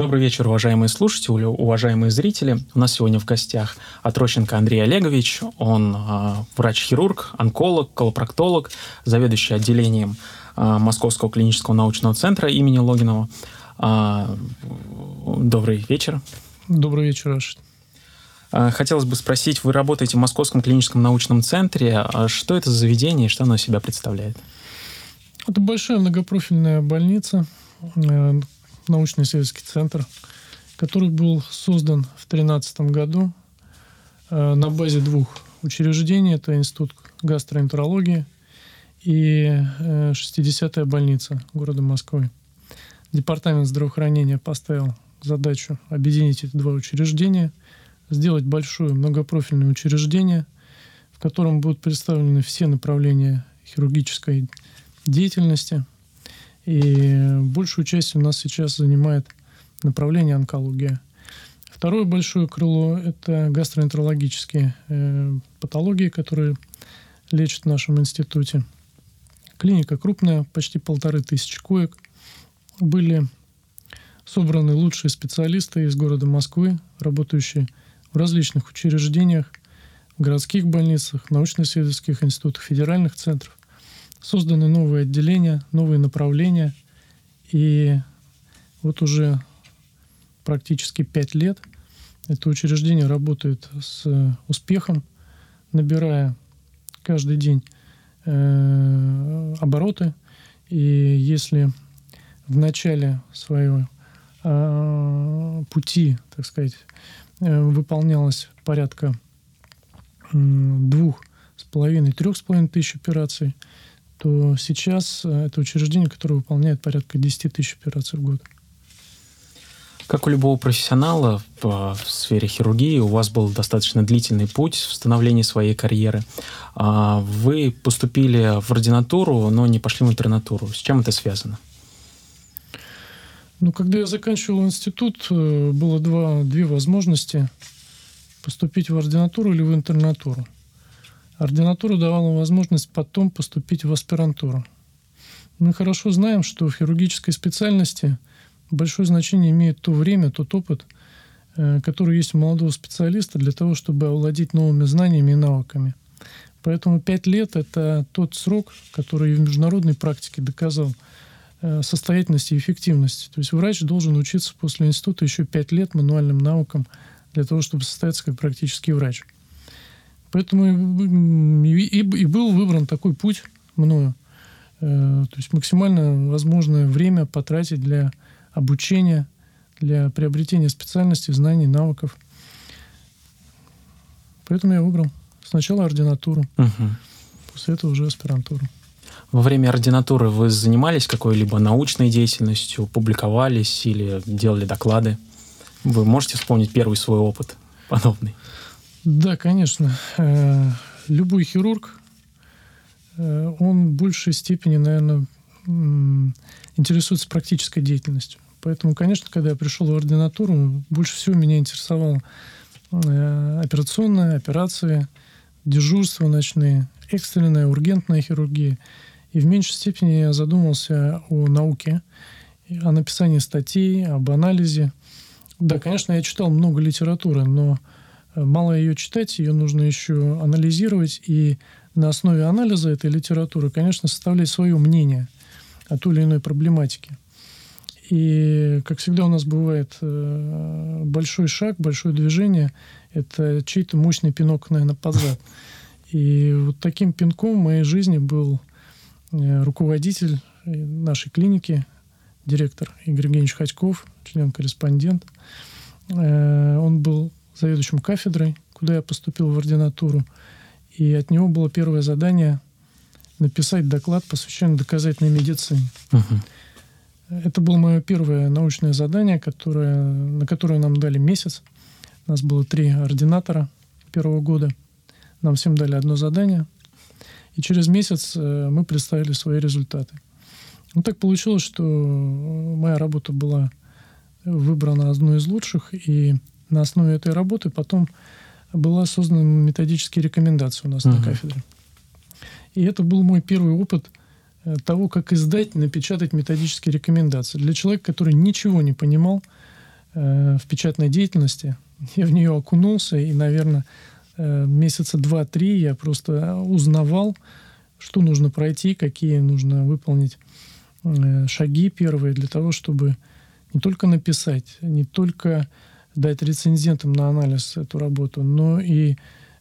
Добрый вечер, уважаемые слушатели, уважаемые зрители. У нас сегодня в гостях Отрощенко Андрей Олегович. Он э, врач-хирург, онколог, колопроктолог, заведующий отделением э, Московского клинического научного центра имени Логинова. Э, добрый вечер. Добрый вечер, Рашид. Хотелось бы спросить, вы работаете в Московском клиническом научном центре. Что это за заведение и что оно себя представляет? Это большая многопрофильная больница, э, научно-исследовательский центр, который был создан в 2013 году э, на базе двух учреждений. Это Институт гастроэнтерологии и 60-я э, больница города Москвы. Департамент здравоохранения поставил задачу объединить эти два учреждения, сделать большое многопрофильное учреждение, в котором будут представлены все направления хирургической деятельности – и большую часть у нас сейчас занимает направление онкология. Второе большое крыло – это гастроэнтерологические э, патологии, которые лечат в нашем институте. Клиника крупная, почти полторы тысячи коек. Были собраны лучшие специалисты из города Москвы, работающие в различных учреждениях, городских больницах, научно-исследовательских институтах, федеральных центрах. Созданы новые отделения, новые направления. И вот уже практически пять лет это учреждение работает с успехом, набирая каждый день э, обороты. И если в начале своего э, пути, так сказать, э, выполнялось порядка э, двух с половиной, трех с половиной тысяч операций, то сейчас э, это учреждение, которое выполняет порядка 10 тысяч операций в год. Как у любого профессионала в, в сфере хирургии, у вас был достаточно длительный путь в становлении своей карьеры. А, вы поступили в ординатуру, но не пошли в интернатуру. С чем это связано? Ну, когда я заканчивал институт, э, было два, две возможности поступить в ординатуру или в интернатуру. Ординатура давала возможность потом поступить в аспирантуру. Мы хорошо знаем, что в хирургической специальности большое значение имеет то время, тот опыт, э, который есть у молодого специалиста для того, чтобы овладеть новыми знаниями и навыками. Поэтому пять лет – это тот срок, который в международной практике доказал э, состоятельность и эффективность. То есть врач должен учиться после института еще пять лет мануальным навыкам для того, чтобы состояться как практический врач. Поэтому и, и, и был выбран такой путь мною. Э, то есть максимально возможное время потратить для обучения, для приобретения специальностей, знаний, навыков. Поэтому я выбрал сначала ординатуру, угу. после этого уже аспирантуру. Во время ординатуры вы занимались какой-либо научной деятельностью, публиковались или делали доклады? Вы можете вспомнить первый свой опыт подобный? Да, конечно. Э, любой хирург, э, он в большей степени, наверное, интересуется практической деятельностью. Поэтому, конечно, когда я пришел в ординатуру, больше всего меня интересовала э, операционная, операции, дежурства ночные, экстренная, ургентная хирургия. И в меньшей степени я задумался о науке, о написании статей, об анализе. Да, конечно, я читал много литературы, но мало ее читать, ее нужно еще анализировать и на основе анализа этой литературы, конечно, составлять свое мнение о той или иной проблематике. И, как всегда у нас бывает, э, большой шаг, большое движение – это чей-то мощный пинок, наверное, под. И вот таким пинком в моей жизни был э, руководитель нашей клиники, директор Игорь Евгеньевич Ходьков, член-корреспондент. Э, он был заведующим кафедрой, куда я поступил в ординатуру. И от него было первое задание написать доклад, посвященный доказательной медицине. Uh-huh. Это было мое первое научное задание, которое, на которое нам дали месяц. У нас было три ординатора первого года. Нам всем дали одно задание. И через месяц э, мы представили свои результаты. Ну, так получилось, что моя работа была выбрана одной из лучших, и на основе этой работы потом была создана методические рекомендации у нас uh-huh. на кафедре. И это был мой первый опыт э, того, как издать, напечатать методические рекомендации. Для человека, который ничего не понимал э, в печатной деятельности. Я в нее окунулся, и, наверное, э, месяца два-три я просто узнавал, что нужно пройти, какие нужно выполнить э, шаги первые для того, чтобы не только написать, не только дать рецензентам на анализ эту работу, но и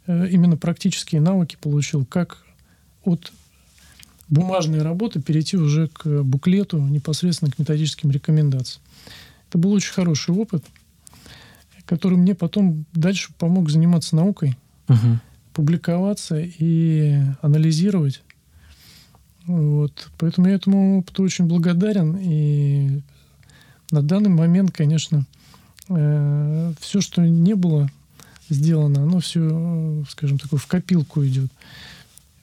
э, именно практические навыки получил, как от бумажной работы перейти уже к буклету, непосредственно к методическим рекомендациям. Это был очень хороший опыт, который мне потом дальше помог заниматься наукой, угу. публиковаться и анализировать. Вот. Поэтому я этому опыту очень благодарен. И на данный момент, конечно, э, все, что не было сделано, оно все, скажем так, в копилку идет.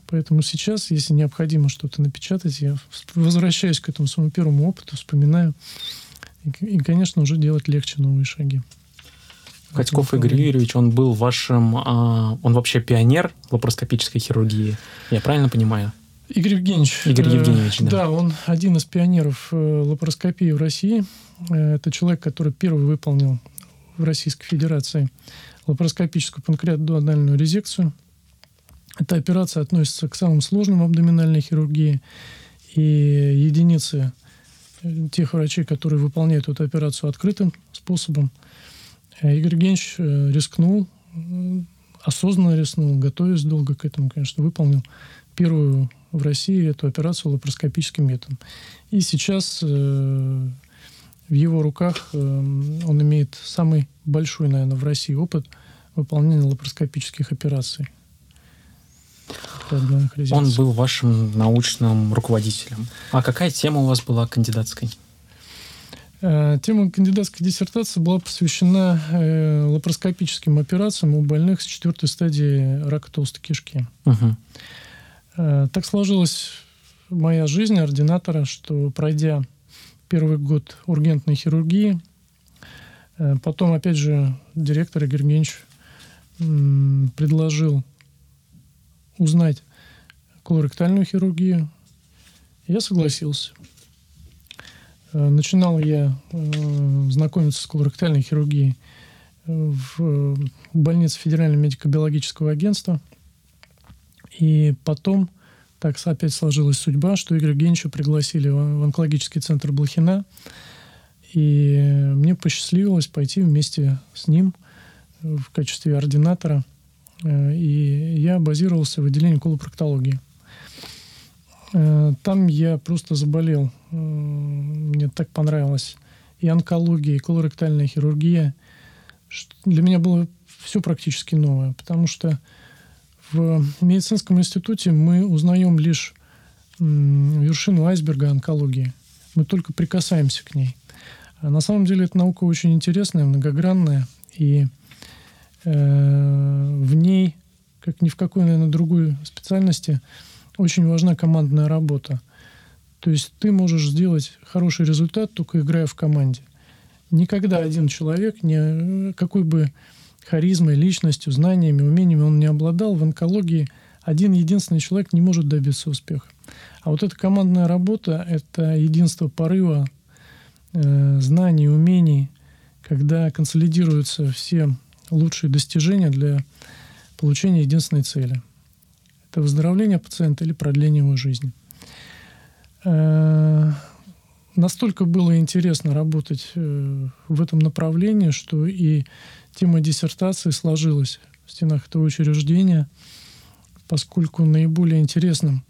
Поэтому сейчас, если необходимо что-то напечатать, я возвращаюсь к этому своему первому опыту, вспоминаю. И, и конечно, уже делать легче новые шаги. Катьков Игорь Юрьевич, он был вашим... А, он вообще пионер лапароскопической хирургии. Я правильно понимаю? Игорь Евгеньевич. Игорь Евгеньевич, да. Да, он один из пионеров э, лапароскопии в России. Э, это человек, который первый выполнил в Российской Федерации лапароскопическую панкреатоанальную резекцию – эта операция относится к самым сложным абдоминальной хирургии. И единицы э, тех врачей, которые выполняют эту операцию открытым способом. Э, Игорь Евгеньевич э, рискнул, осознанно рискнул, готовясь долго к этому, конечно, выполнил первую в России эту операцию лапароскопическим методом. И сейчас в его руках он имеет самый большой, наверное, в России опыт выполнения лапароскопических операций. Он был вашим научным руководителем. А какая тема у вас была кандидатской? Э, тема кандидатской диссертации была посвящена э, лапароскопическим операциям у больных с четвертой стадии рака толстой кишки. Угу. Э, так сложилась моя жизнь ординатора, что пройдя первый год ургентной хирургии, э, потом, опять же, директор Игорь Евгеньевич предложил узнать колоректальную хирургию. Я согласился. Э, начинал я знакомиться с колоректальной хирургией в больнице Федерального медико-биологического агентства. И потом так опять сложилась судьба, что Игоря Евгеньевича пригласили в онкологический центр Блохина. И мне посчастливилось пойти вместе с ним в качестве ординатора – Э, и я базировался в отделении колопроктологии. Э, там я просто заболел. Э, мне так понравилось и онкология, и колоректальная хирургия. Для меня было все практически новое, потому что в медицинском институте мы узнаем лишь вершину айсберга онкологии. Мы только прикасаемся к ней. А на самом деле эта наука очень интересная, многогранная. И Э, в ней, как ни в какой, наверное, другой специальности, очень важна командная работа. То есть ты можешь сделать хороший результат, только играя в команде. Никогда один человек, не, какой бы харизмой, личностью, знаниями, умениями он не обладал, в онкологии один единственный человек не может добиться успеха. А вот эта командная работа – это единство порыва, э, знаний, умений, когда консолидируются все лучшие достижения для получения единственной цели. Это выздоровление пациента или продление его жизни. Э, настолько было интересно работать э, в этом направлении, что и тема диссертации сложилась в стенах этого учреждения, поскольку наиболее интересным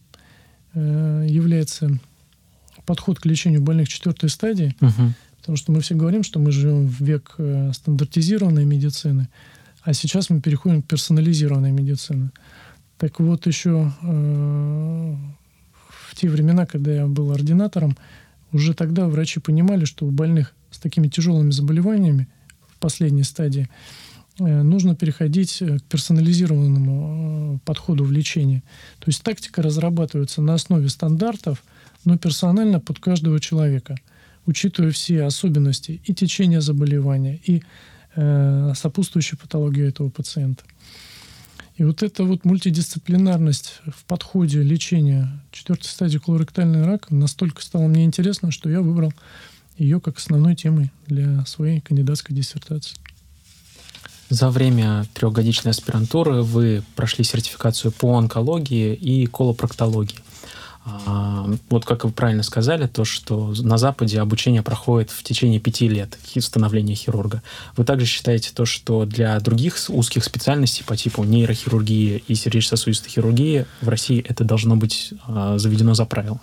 э, является подход к лечению больных четвертой стадии, uh-huh. Потому что мы все говорим, что мы живем в век э, стандартизированной медицины, а сейчас мы переходим к персонализированной медицине. Так вот, еще э, в те времена, когда я был ординатором, уже тогда врачи понимали, что у больных с такими тяжелыми заболеваниями последней стадии э, нужно переходить к персонализированному э, подходу в лечении. То есть тактика разрабатывается на основе стандартов, но персонально под каждого человека – учитывая все особенности и течения заболевания, и э, сопутствующую патологию этого пациента. И вот эта вот мультидисциплинарность в подходе лечения четвертой стадии колоректального рака настолько стала мне интересна, что я выбрал ее как основной темой для своей кандидатской диссертации. За время трехгодичной аспирантуры вы прошли сертификацию по онкологии и колопроктологии. А, вот как вы правильно сказали, то, что на Западе обучение проходит в течение пяти лет становления хирурга. Вы также считаете то, что для других узких специальностей по типу нейрохирургии и сердечно-сосудистой хирургии в России это должно быть а, заведено за правило?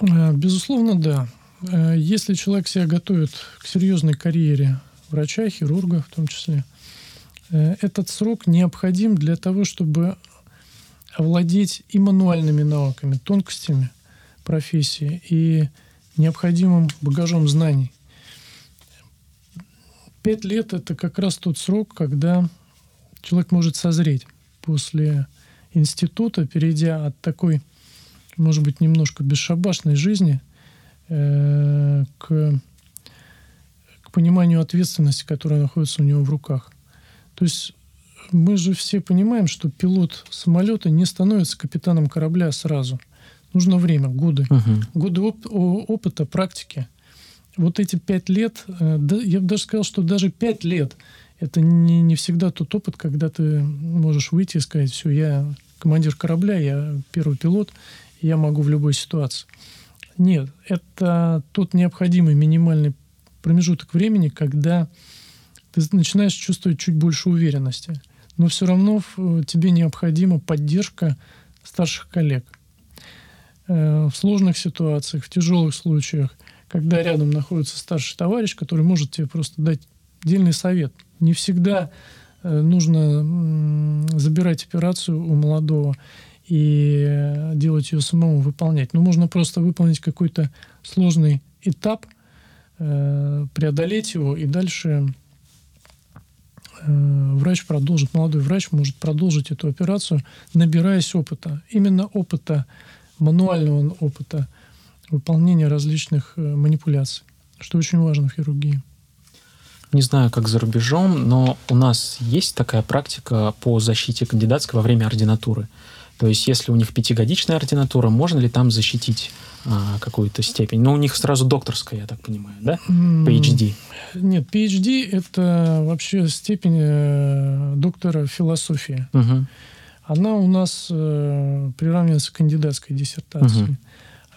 Э, безусловно, да. Э, если человек себя готовит к серьезной карьере врача, хирурга в том числе, э, этот срок необходим для того, чтобы овладеть и мануальными навыками, тонкостями профессии и необходимым багажом знаний. Пять лет – это как раз тот срок, когда человек может созреть после института, перейдя от такой, может быть, немножко бесшабашной жизни э, к, к пониманию ответственности, которая находится у него в руках. То есть мы же все понимаем, что пилот самолета не становится капитаном корабля сразу. Нужно время, годы. Uh-huh. Годы оп- опыта, практики. Вот эти пять лет, э, да, я бы даже сказал, что даже пять лет это не, не всегда тот опыт, когда ты можешь выйти и сказать, все, я командир корабля, я первый пилот, я могу в любой ситуации. Нет, это тот необходимый минимальный промежуток времени, когда ты начинаешь чувствовать чуть больше уверенности но все равно э, тебе необходима поддержка старших коллег. Э, в сложных ситуациях, в тяжелых случаях, когда рядом находится старший товарищ, который может тебе просто дать дельный совет. Не всегда э, нужно забирать операцию у молодого и делать ее самому выполнять. Но можно просто выполнить какой-то сложный этап, преодолеть его и дальше Э, врач продолжит, молодой врач может продолжить эту операцию, набираясь опыта. Именно опыта, мануального опыта выполнения различных э, манипуляций, что очень важно в хирургии. Не знаю, как за рубежом, но у нас есть такая практика по защите кандидатской во время ординатуры. То есть, если у них пятигодичная ординатура, можно ли там защитить а, какую-то степень? Ну, у них сразу докторская, я так понимаю, да? PhD. Нет, PhD — это вообще степень э, доктора философии. Угу. Она у нас э, приравнивается к кандидатской диссертации. Угу.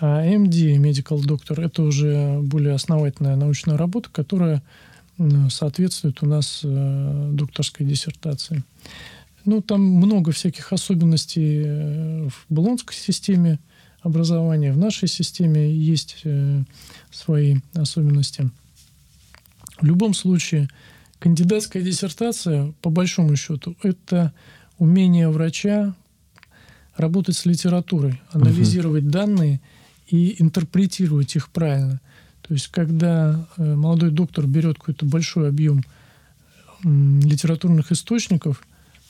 А MD, medical doctor, это уже более основательная научная работа, которая соответствует у нас э, докторской диссертации. Ну, там много всяких особенностей э, в Болонской системе образования, в нашей системе есть э, свои особенности. В любом случае, кандидатская диссертация, по большому счету, это умение врача работать с литературой, анализировать угу. данные и интерпретировать их правильно. То есть, когда э, молодой доктор берет какой-то большой объем литературных источников,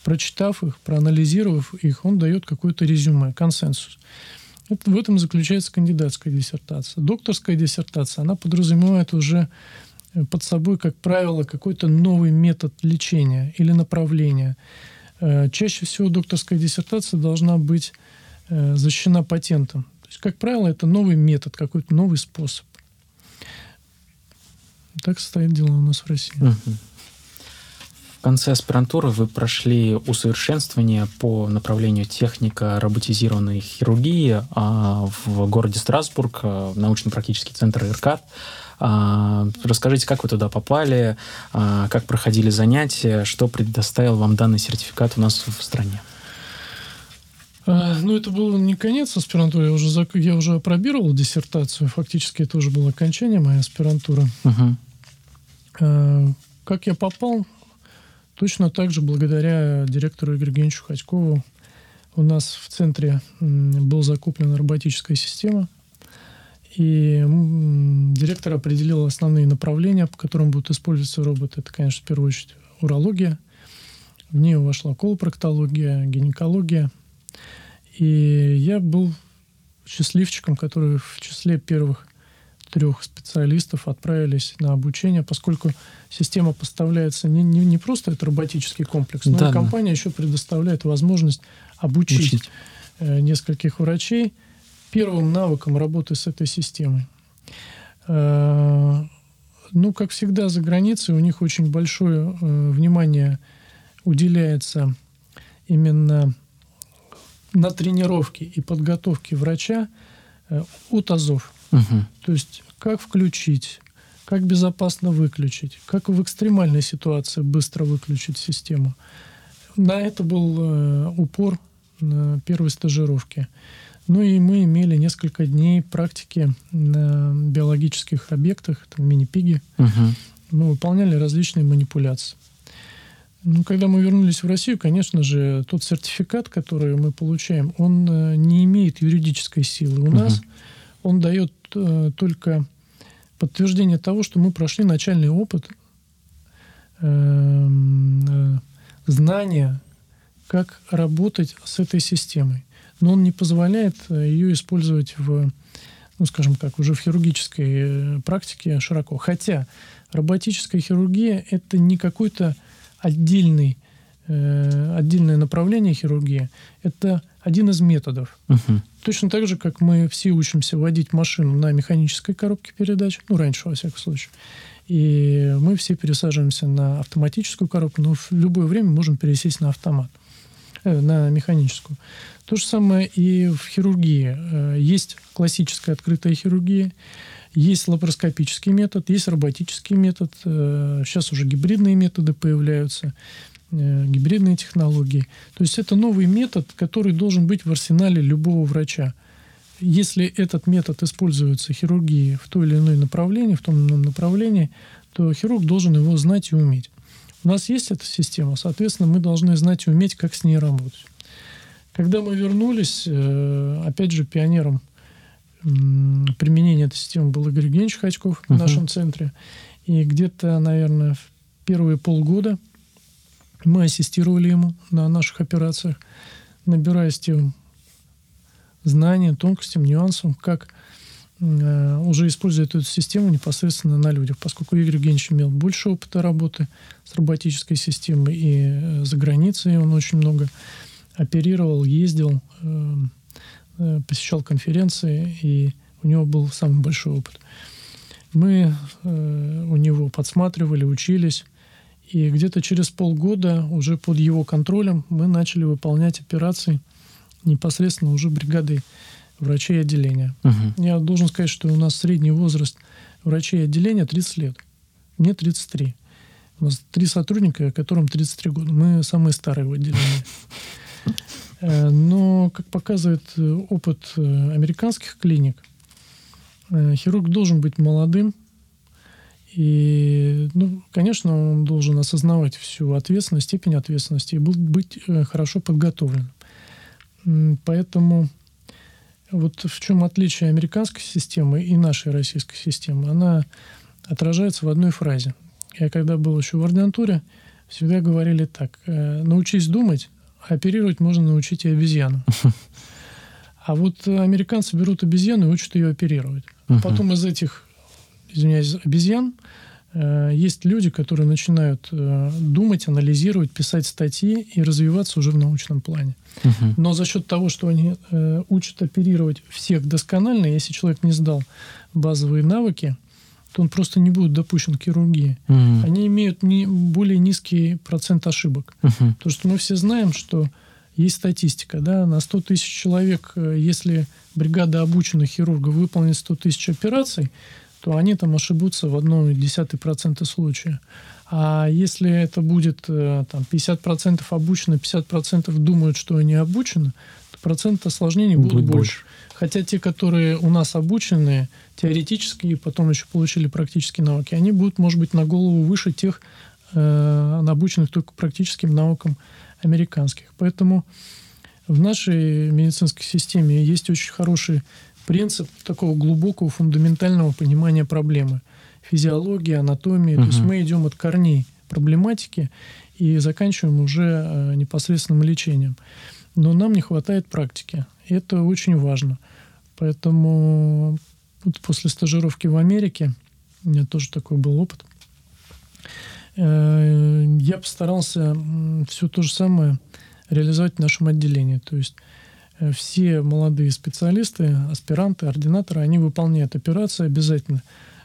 прочитав их, проанализировав их, он дает какое-то резюме, консенсус. Это, в этом заключается кандидатская диссертация. Докторская диссертация, она подразумевает уже э, под собой, как правило, какой-то новый метод лечения или направления. Э, чаще всего докторская диссертация должна быть э, защищена патентом. То есть, как правило, это новый метод, какой-то новый способ. Так стоит дело у нас в России. Uh-huh. В конце аспирантуры вы прошли усовершенствование по направлению техника роботизированной хирургии а, в городе Страсбург, а, научно-практический центр ИРКАТ. А, расскажите, как вы туда попали, как проходили занятия, что предоставил вам данный сертификат у нас в стране? Ну, это был не конец аспирантуры, я уже, я уже опробировал диссертацию, фактически это уже было окончание моей аспирантуры. Угу. Как я попал Точно так же благодаря директору Игорю Евгеньевичу Ходькову у нас в центре была закуплена роботическая система, и директор определил основные направления, по которым будут использоваться роботы. Это, конечно, в первую очередь урология. В нее вошла колопроктология, гинекология. И я был счастливчиком, который в числе первых трех специалистов отправились на обучение, поскольку система поставляется не, не, не просто это роботический комплекс, но да, и компания да. еще предоставляет возможность обучить Учить. Э, нескольких врачей первым навыкам работы с этой системой. Э, Ну, как всегда, за границей у них очень большое э, внимание уделяется именно на тренировке и подготовке врача от АЗОВ. Угу. То есть как включить, как безопасно выключить, как в экстремальной ситуации быстро выключить систему. На это был э, упор на первой стажировке. Ну и мы имели несколько дней практики на биологических объектах, там мини-пиги. Угу. Мы выполняли различные манипуляции. Ну, когда мы вернулись в Россию, конечно же, тот сертификат, который мы получаем, он э, не имеет юридической силы. У угу. нас он дает э, только подтверждение того, что мы прошли начальный опыт э, знания, как работать с этой системой. Но он не позволяет э, ее использовать в, ну, скажем так, уже в хирургической э, практике широко. Хотя роботическая хирургия – это не какой-то отдельный, э, отдельное направление хирургии. Это один из методов. Угу. Точно так же, как мы все учимся водить машину на механической коробке передач, ну, раньше, во всяком случае, и мы все пересаживаемся на автоматическую коробку, но в любое время можем пересесть на автомат, э, на механическую. То же самое и в хирургии. Э, есть классическая открытая хирургия, есть лапароскопический метод, есть роботический метод. Э, сейчас уже гибридные методы появляются. Э, гибридные технологии. То есть это новый метод, который должен быть в арсенале любого врача. Если этот метод используется в хирургии в то или иное направление, в том или ином направлении, то хирург должен его знать и уметь. У нас есть эта система, соответственно, мы должны знать и уметь, как с ней работать. Когда мы вернулись, э, опять же, пионером применения этой системы был Игорь Евгеньевич Хачков uh-huh. в нашем центре. И где-то, наверное, в первые полгода – мы ассистировали ему на наших операциях, набираясь тем знаниям, тонкостям, нюансам, как э, уже используя эту систему непосредственно на людях, поскольку Игорь Евгеньевич имел больше опыта работы с роботической системой и э, за границей он очень много оперировал, ездил, э, э, посещал конференции, и у него был самый большой опыт. Мы э, у него подсматривали, учились, и где-то через полгода уже под его контролем мы начали выполнять операции непосредственно уже бригадой врачей отделения. Угу. Я должен сказать, что у нас средний возраст врачей отделения 30 лет. Мне 33. У нас три сотрудника, которым 33 года. Мы самые старые в отделении. Э, но, как показывает э, опыт э, американских клиник, хирург должен быть молодым, и, ну, конечно, он должен осознавать всю ответственность, степень ответственности и быть э, хорошо подготовлен. Поэтому вот в чем отличие американской системы и нашей российской системы, она отражается в одной фразе. Я когда был еще в ординатуре, всегда говорили так, э, научись думать, а оперировать можно научить и обезьяну. А вот американцы берут обезьяну и учат ее оперировать. Потом из этих извиняюсь, обезьян, э, есть люди, которые начинают э, думать, анализировать, писать статьи и развиваться уже в научном плане. Угу. Но за счет того, что они э, учат оперировать всех досконально, если человек не сдал базовые навыки, то он просто не будет допущен к хирургии. Угу. Они имеют не, более низкий процент ошибок. Угу. Потому что мы все знаем, что есть статистика. Да, на 100 тысяч человек, если бригада обученных хирургов выполнит 100 тысяч операций, то они там ошибутся в одном десятый процента случая. А если это будет э, там, 50% обучено, 50% думают, что они обучены, то процент осложнений будет, будет больше. больше. Хотя те, которые у нас обучены теоретически и потом еще получили практические навыки, они будут, может быть, на голову выше тех, э, обученных только практическим наукам американских. Поэтому в нашей медицинской системе есть очень хороший принцип такого глубокого фундаментального понимания проблемы. Физиология, анатомия. Угу. То есть мы идем от корней проблематики и заканчиваем уже э, непосредственным лечением. Но нам не хватает практики. И это очень важно. Поэтому вот после стажировки в Америке, у меня тоже такой был опыт, э, я постарался все то же самое реализовать в нашем отделении. То есть все молодые специалисты, аспиранты, ординаторы, они выполняют операции обязательно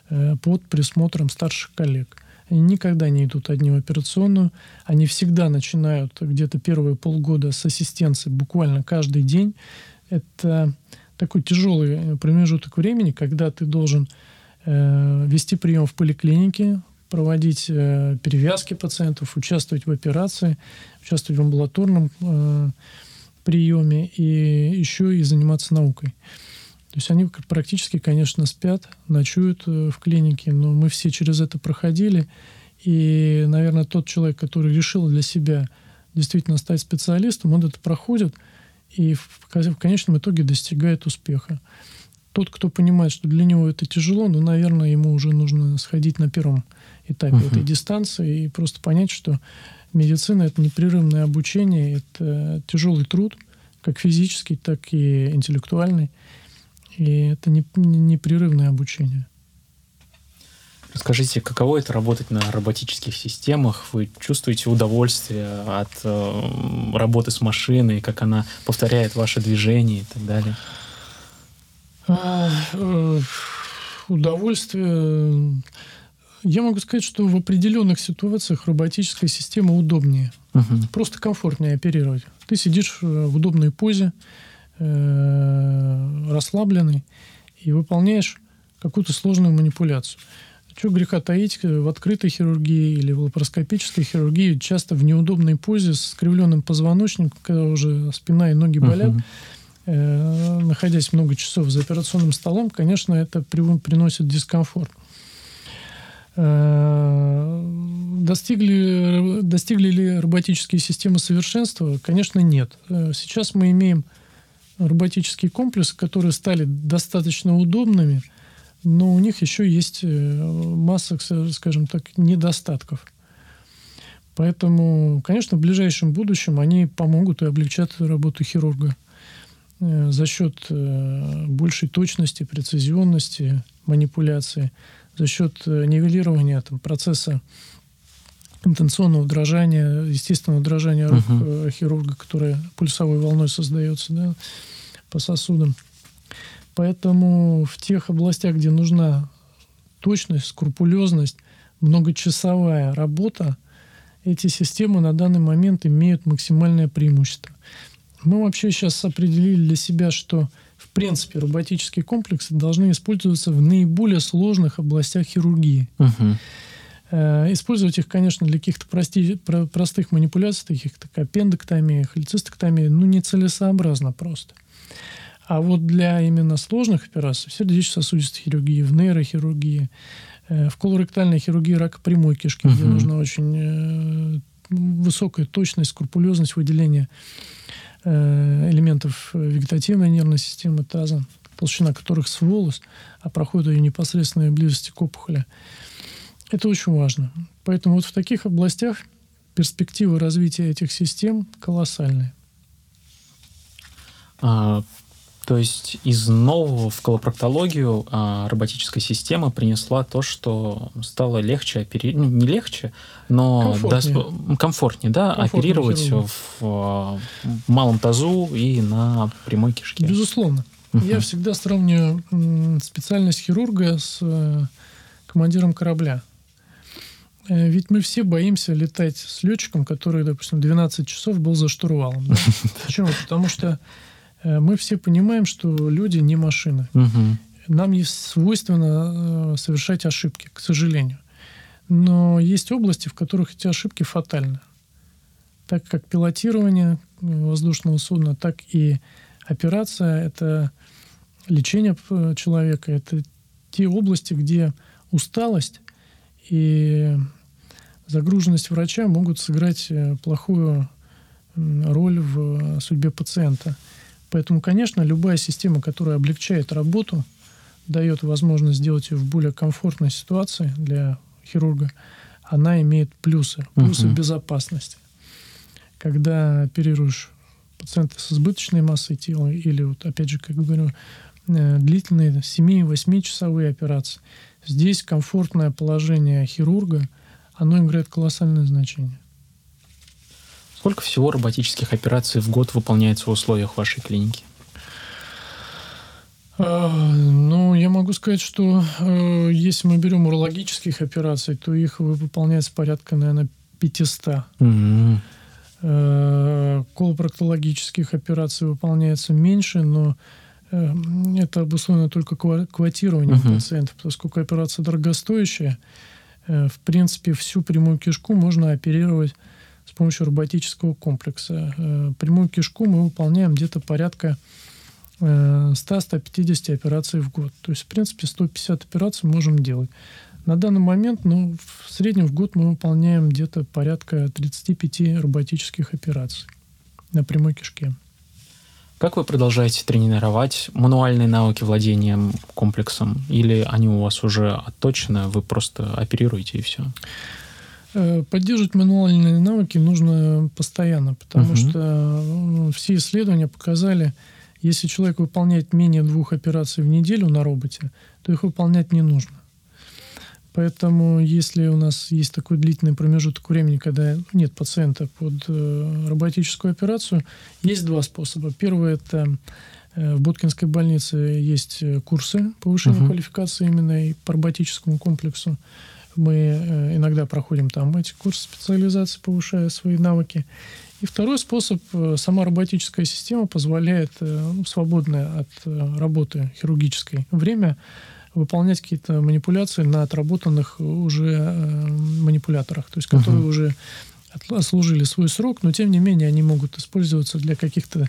э, под присмотром старших коллег. Они никогда не идут одни в операционную. Они всегда начинают где-то первые полгода с ассистенции буквально каждый день. Это такой тяжелый промежуток времени, когда ты должен э, вести прием в поликлинике, проводить э, перевязки пациентов, участвовать в операции, участвовать в амбулаторном э, приеме и еще и заниматься наукой. То есть они практически, конечно, спят, ночуют э, в клинике, но мы все через это проходили. И, наверное, тот человек, который решил для себя действительно стать специалистом, он это проходит и в, в конечном итоге достигает успеха. Тот, кто понимает, что для него это тяжело, ну, наверное, ему уже нужно сходить на первом этапе uh-huh. этой дистанции и просто понять, что медицина это непрерывное обучение, это тяжелый труд, как физический, так и интеллектуальный. И это непрерывное обучение. Расскажите, каково это работать на роботических системах? Вы чувствуете удовольствие от э, работы с машиной, как она повторяет ваши движения и так далее? А, э, удовольствие. Я могу сказать, что в определенных ситуациях роботическая система удобнее. Угу. Просто комфортнее оперировать. Ты сидишь э, в удобной позе, Э, расслабленный и выполняешь какую-то сложную манипуляцию. Чего греха таить, в открытой хирургии или в лапароскопической хирургии часто в неудобной позе с скривленным позвоночником, когда уже спина и ноги болят, uh-huh. э, находясь много часов за операционным столом, конечно, это при, приносит дискомфорт. Э, достигли, достигли ли роботические системы совершенства? Конечно, нет. Э, сейчас мы имеем роботические комплексы, которые стали достаточно удобными, но у них еще есть э, масса, скажем так, недостатков. Поэтому, конечно, в ближайшем будущем они помогут и облегчат работу хирурга э, за счет э, большей точности, прецизионности манипуляции, за счет нивелирования там, процесса интенционного дрожания, естественного дрожания рук uh-huh. хирурга, которое пульсовой волной создается да, по сосудам. Поэтому в тех областях, где нужна точность, скрупулезность, многочасовая работа, эти системы на данный момент имеют максимальное преимущество. Мы вообще сейчас определили для себя, что принципе роботические комплексы должны использоваться в наиболее сложных областях хирургии. Э, использовать их, конечно, для каких-то прости, про, простых манипуляций, таких как аппендэктомия, холецистэктомия, ну, нецелесообразно просто. А вот для именно сложных операций, в сердечно-сосудистой хирургии, в нейрохирургии, э, в колоректальной хирургии рака прямой кишки, uh-huh. где нужна очень э, высокая точность, скрупулезность выделения элементов вегетативной нервной системы таза, толщина которых с волос, а проходит ее непосредственной близости к опухоли. Это очень важно. Поэтому вот в таких областях перспективы развития этих систем колоссальные. А, то есть из нового в колопроктологию а, роботическая система принесла то, что стало легче оперировать, ну, не легче, но комфортнее, да, комфортнее да, оперировать в, в малом тазу и на прямой кишке. Безусловно. uh Я всегда сравниваю специальность хирурга с э, командиром корабля. Э, ведь мы все боимся летать с летчиком, который, допустим, 12 часов был за штурвалом. Да? Почему? Потому что мы все понимаем, что люди не машины. Нам есть свойственно э, совершать ошибки, к сожалению. Но есть области, в которых эти ошибки фатальны. Так как пилотирование воздушного судна, так и операция – это лечение человека, это те области, где усталость и загруженность врача могут сыграть э, плохую роль в судьбе пациента. Поэтому, конечно, любая система, которая облегчает работу, дает возможность сделать ее в более комфортной ситуации для хирурга, она имеет плюсы. Плюсы uh-huh. безопасности. Когда оперируешь пациента с избыточной массой тела или, вот, опять же, как говорю, э, длительные 7-8 часовые операции, здесь комфортное положение хирурга – оно играет колоссальное значение. Сколько всего роботических операций в год выполняется в условиях вашей клиники? А, ну, я могу сказать, что э, если мы берем урологических операций, то их выполняется порядка, наверное, 500. Mm-hmm. Э, колопроктологических операций выполняется меньше, но э, это обусловлено только квотированием uh-huh. пациентов, поскольку операция дорогостоящая. Э, в принципе, всю прямую кишку можно оперировать помощью роботического комплекса. Э, прямую кишку мы выполняем где-то порядка 100-150 э, операций в год. То есть, в принципе, 150 операций можем делать. На данный момент, ну, в среднем в год мы выполняем где-то порядка 35 роботических операций на прямой кишке. Как вы продолжаете тренировать мануальные навыки владения комплексом? Или они у вас уже отточены, вы просто оперируете и все? Э, поддерживать мануальные навыки нужно постоянно, потому угу. что ну, все исследования показали, если человек выполняет менее двух операций в неделю на роботе, то их выполнять не нужно. Поэтому, если у нас есть такой длительный промежуток времени, когда нет пациента под э, роботическую операцию, есть два способа. Первый это э, в Боткинской больнице есть э, курсы повышения uh-huh. квалификации именно и по роботическому комплексу. Мы э, иногда проходим там эти курсы специализации, повышая свои навыки. И второй способ, э, сама роботическая система позволяет э, ну, свободное от работы хирургической время выполнять какие-то манипуляции на отработанных уже манипуляторах, то есть которые uh-huh. уже отслужили свой срок, но тем не менее они могут использоваться для каких-то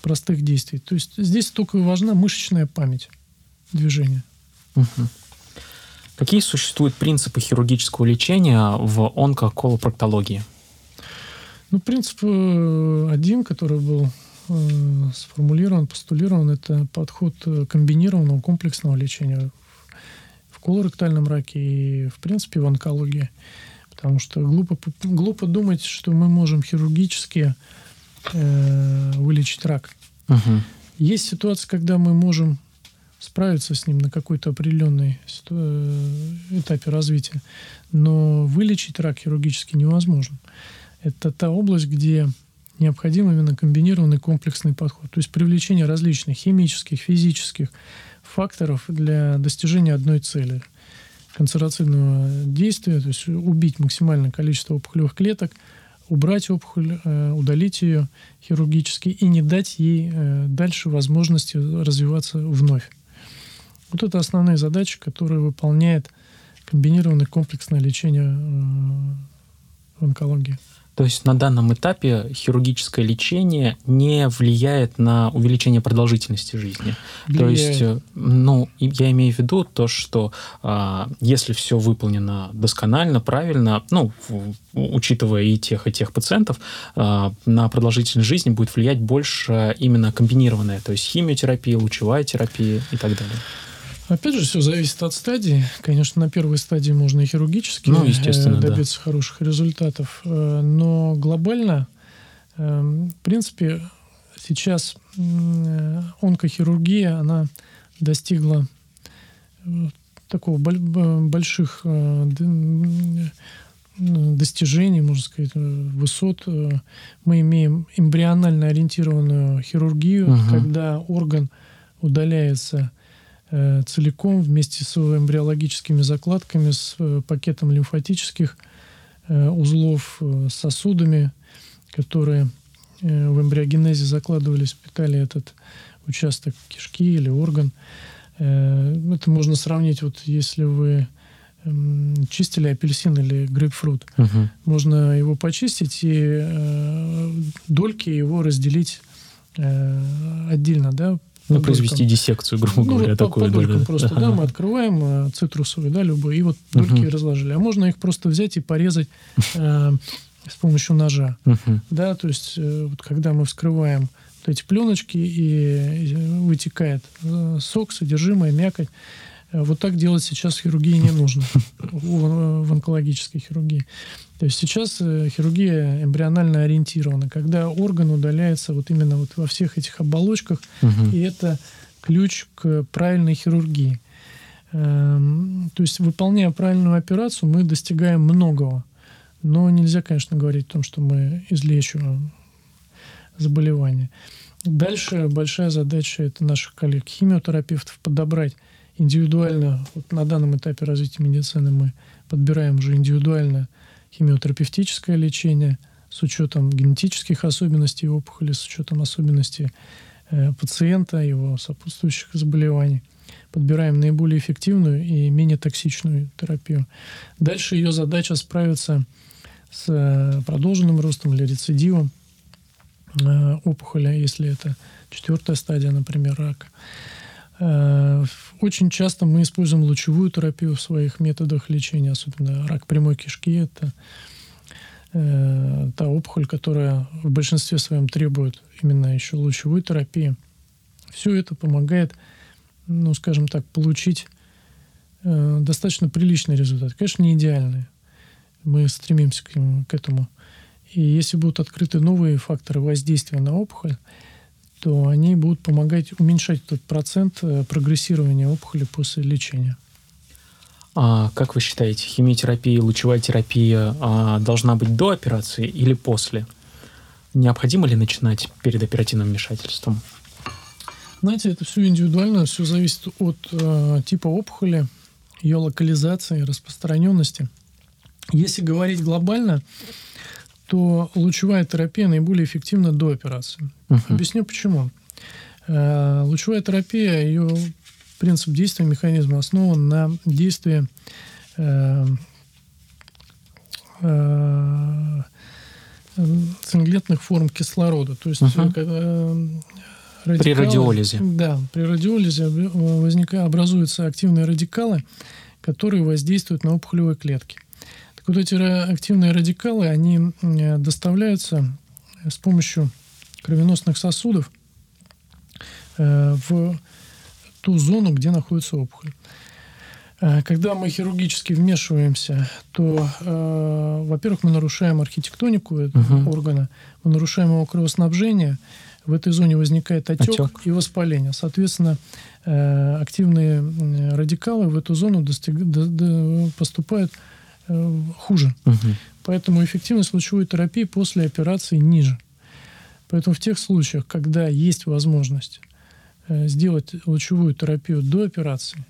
простых действий. То есть здесь только важна мышечная память движения. Uh-huh. Какие существуют принципы хирургического лечения в онкоколопроктологии? Ну, принцип э, один, который был э, сформулирован, постулирован, это подход э, комбинированного комплексного лечения в колоректальном раке и, в принципе, в онкологии. Потому что глупо, глупо думать, что мы можем хирургически э, вылечить рак. Угу. Есть ситуация, когда мы можем справиться с ним на какой-то определенной э, этапе развития. Но вылечить рак хирургически невозможно. Это та область, где необходим именно комбинированный комплексный подход. То есть привлечение различных химических, физических факторов для достижения одной цели канцероцидного действия, то есть убить максимальное количество опухолевых клеток, убрать опухоль, э, удалить ее хирургически и не дать ей э, дальше возможности развиваться вновь. Вот это основные задачи, которые выполняет комбинированное комплексное лечение э, в онкологии. То есть на данном этапе хирургическое лечение не влияет на увеличение продолжительности жизни. Влияет. То есть, э, ну, я имею в виду то, что а, если все выполнено досконально, правильно, ну, учитывая и тех, и тех пациентов, а, на продолжительность жизни будет влиять больше именно комбинированная, то есть химиотерапия, лучевая терапия и так далее. Опять же, все зависит от стадии. Конечно, на первой стадии можно и хирургически ну, естественно, добиться да. хороших результатов. Э, но глобально, эм, в принципе, сейчас онкохирургия, она достигла э, такого больших э, достижений, можно сказать, высот. Мы имеем эмбрионально ориентированную хирургию, угу. когда орган удаляется Э, целиком вместе с эмбриологическими закладками, с э, пакетом лимфатических э, узлов, сосудами, которые в эмбриогенезе закладывались, питали этот участок кишки или орган. Это можно сравнить, вот если вы эм, чистили апельсин или грейпфрут. Угу. Можно его почистить и дольки его разделить отдельно, да, ну, произвести диссекцию, грубо ну, говоря, вот такое. По, по да, просто, ага. да, мы открываем э, цитрусовые, да, любые, и вот дольки uh разложили. А можно их просто взять и порезать э, с помощью ножа. uh Да, то есть, э, вот когда мы вскрываем вот эти пленочки, и, и вытекает э, сок, содержимое, мякоть, э, вот так делать сейчас в хирургии не нужно, в, в онкологической хирургии. То есть сейчас э, хирургия эмбрионально ориентирована, когда орган удаляется вот именно вот во всех этих оболочках, угу. и это ключ к правильной хирургии. Эм, то есть, выполняя правильную операцию, мы достигаем многого. Но нельзя, конечно, говорить о том, что мы излечиваем заболевание. Дальше большая задача это наших коллег-химиотерапевтов подобрать индивидуально, вот на данном этапе развития медицины мы подбираем уже индивидуально химиотерапевтическое лечение с учетом генетических особенностей опухоли, с учетом особенностей э, пациента, его сопутствующих заболеваний. Подбираем наиболее эффективную и менее токсичную терапию. Дальше ее задача справиться с э, продолженным ростом или рецидивом э, опухоли, если это четвертая стадия, например, рака. Э, очень часто мы используем лучевую терапию в своих методах лечения, особенно рак прямой кишки. Это э, та опухоль, которая в большинстве своем требует именно еще лучевой терапии. Все это помогает, ну, скажем так, получить э, достаточно приличный результат. Конечно, не идеальный. Мы стремимся к, к этому. И если будут открыты новые факторы воздействия на опухоль, то они будут помогать уменьшать этот процент э, прогрессирования опухоли после лечения. А как вы считаете, химиотерапия лучевая терапия а, должна быть до операции или после? Необходимо ли начинать перед оперативным вмешательством? Знаете, это все индивидуально, все зависит от э, типа опухоли, ее локализации, распространенности. Если говорить глобально, то лучевая терапия наиболее эффективна до операции. Uh-huh. Объясню почему. Э, лучевая терапия, ее принцип действия, механизма основан на действии э, э, цинглетных форм кислорода. То есть uh-huh. когда радикалы, при радиолизе. Да, при радиолизе возникают, образуются активные радикалы, которые воздействуют на опухолевые клетки. Вот эти активные радикалы, они доставляются с помощью кровеносных сосудов э, в ту зону, где находится опухоль. Э, когда мы хирургически вмешиваемся, то, э, во-первых, мы нарушаем архитектонику этого угу. органа, мы нарушаем его кровоснабжение, в этой зоне возникает отек, отек. и воспаление. Соответственно, э, активные радикалы в эту зону достиг, до, до, поступают Э, хуже. Угу. Поэтому эффективность лучевой терапии после операции ниже. Поэтому в тех случаях, когда есть возможность э, сделать лучевую терапию до операции,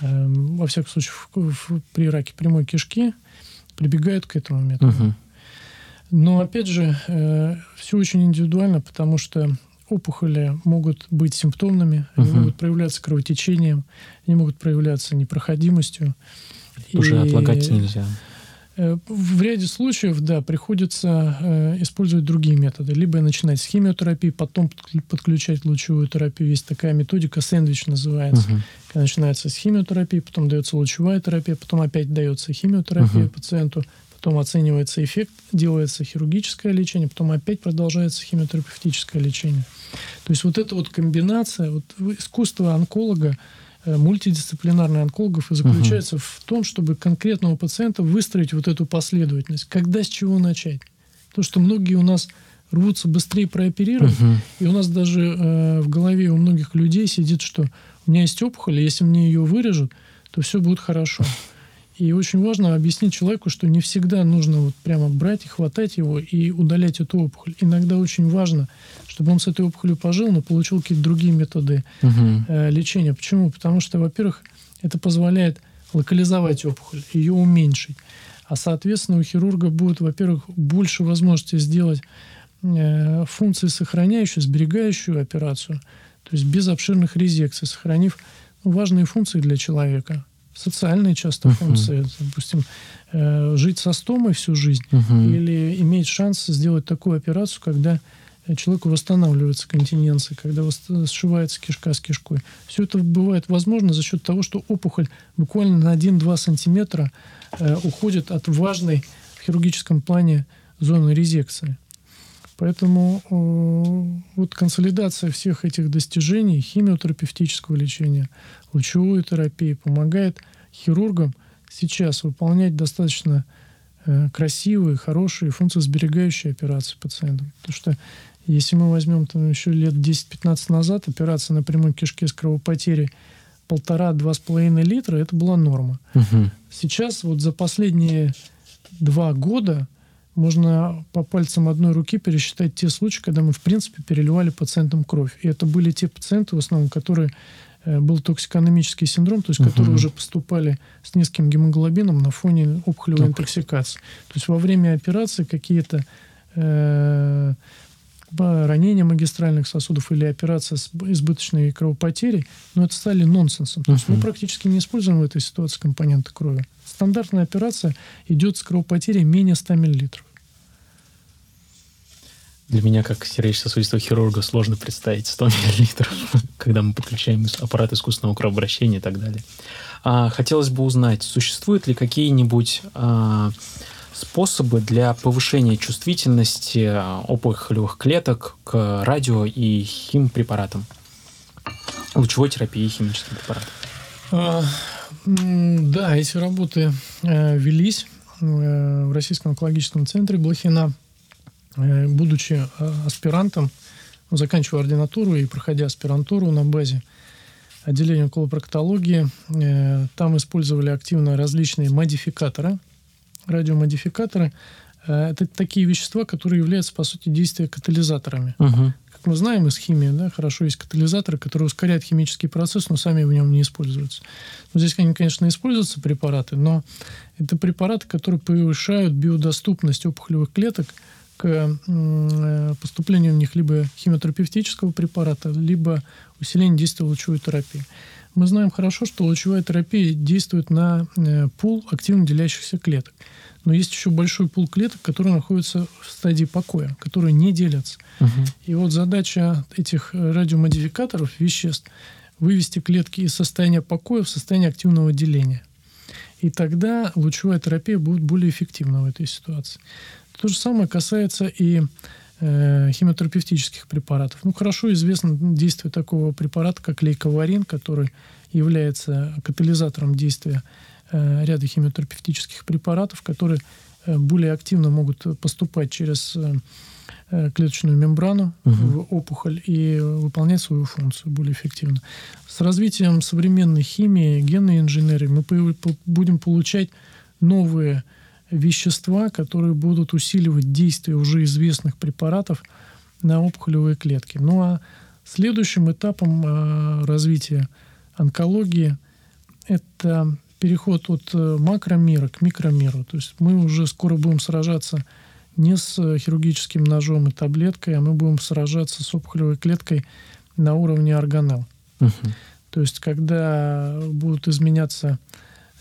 э, во всяком случае в, в, при раке прямой кишки, прибегают к этому методу. Угу. Но опять же, э, все очень индивидуально, потому что опухоли могут быть симптомными, они угу. могут проявляться кровотечением, они могут проявляться непроходимостью. Уже и, отлагать нельзя. Э, в ряде случаев, да, приходится э, использовать другие методы. Либо начинать с химиотерапии, потом подключать лучевую терапию. Есть такая методика, сэндвич называется. Когда начинается с химиотерапии, потом дается лучевая терапия, потом опять дается химиотерапия угу. пациенту, потом оценивается эффект, делается хирургическое лечение, потом опять продолжается химиотерапевтическое лечение. То есть вот эта вот комбинация, вот искусство онколога, мультидисциплинарных онкологов и заключается угу. в том, чтобы конкретного пациента выстроить вот эту последовательность. Когда с чего начать? То, что многие у нас рвутся быстрее прооперировать, угу. и у нас даже э, в голове у многих людей сидит, что у меня есть опухоль, и если мне ее вырежут, то все будет хорошо. И очень важно объяснить человеку, что не всегда нужно вот прямо брать и хватать его и удалять эту опухоль. Иногда очень важно, чтобы он с этой опухолью пожил, но получил какие-то другие методы угу. э, лечения. Почему? Потому что, во-первых, это позволяет локализовать опухоль, ее уменьшить. А, соответственно, у хирурга будет, во-первых, больше возможности сделать э, функции сохраняющую, сберегающую операцию, то есть без обширных резекций, сохранив важные функции для человека социальные часто uh-huh. функции, допустим, э, жить со стомой всю жизнь uh-huh. или иметь шанс сделать такую операцию, когда человеку восстанавливается континенция, когда сшивается кишка с кишкой. Все это бывает возможно за счет того, что опухоль буквально на 1-2 сантиметра э, уходит от важной в хирургическом плане зоны резекции. Поэтому э, вот консолидация всех этих достижений химиотерапевтического лечения, лучевой терапии помогает хирургам сейчас выполнять достаточно э, красивые, хорошие, функциосберегающие операции пациентам. Потому что если мы возьмем там, еще лет 10-15 назад, операция на прямой кишке с кровопотерей полтора-два с половиной литра, это была норма. Угу. Сейчас вот за последние два года можно по пальцам одной руки пересчитать те случаи, когда мы, в принципе, переливали пациентам кровь. И это были те пациенты, в основном, которые э, был токсикономический синдром, то есть угу. которые уже поступали с низким гемоглобином на фоне опухолевой интоксикации. То есть во время операции какие-то э, ранения магистральных сосудов или операция с избыточной кровопотерей, но это стали нонсенсом. То есть мы практически не используем в этой ситуации компоненты крови. Стандартная операция идет с кровопотерей менее 100 мл. Для меня, как сердечно-сосудистого хирурга, сложно представить 100 мл, когда мы подключаем аппарат искусственного кровообращения и так далее. А, хотелось бы узнать, существуют ли какие-нибудь а, способы для повышения чувствительности а, опухолевых клеток к радио и химпрепаратам? Лучевой терапии и химическим препаратам. Да, эти работы э, велись э, в Российском онкологическом центре Блохина. Э, будучи э, аспирантом, заканчивая ординатуру и проходя аспирантуру на базе отделения колопроктологии, э, там использовали активно различные модификаторы – радиомодификаторы э, это такие вещества, которые являются, по сути, действия катализаторами. Угу. Мы знаем из химии, да, хорошо есть катализаторы, которые ускоряют химический процесс, но сами в нем не используются. Но здесь, они, конечно, используются препараты, но это препараты, которые повышают биодоступность опухолевых клеток к э, поступлению в них либо химиотерапевтического препарата, либо усиление действия лучевой терапии. Мы знаем хорошо, что лучевая терапия действует на э, пул активно делящихся клеток. Но есть еще большой пул клеток, которые находятся в стадии покоя, которые не делятся. Угу. И вот задача этих радиомодификаторов веществ вывести клетки из состояния покоя в состояние активного деления. И тогда лучевая терапия будет более эффективна в этой ситуации. То же самое касается и Э, химиотерапевтических препаратов. Ну, хорошо известно действие такого препарата, как лейковарин, который является катализатором действия э, ряда химиотерапевтических препаратов, которые э, более активно могут поступать через клеточную мембрану угу. в опухоль и выполнять свою функцию более эффективно. С развитием современной химии, генной инженерии мы будем получать новые вещества, которые будут усиливать действие уже известных препаратов на опухолевые клетки. Ну а следующим этапом э, развития онкологии это переход от э, макромира к микромиру. То есть мы уже скоро будем сражаться не с хирургическим ножом и таблеткой, а мы будем сражаться с опухолевой клеткой на уровне органелл. Угу. То есть когда будут изменяться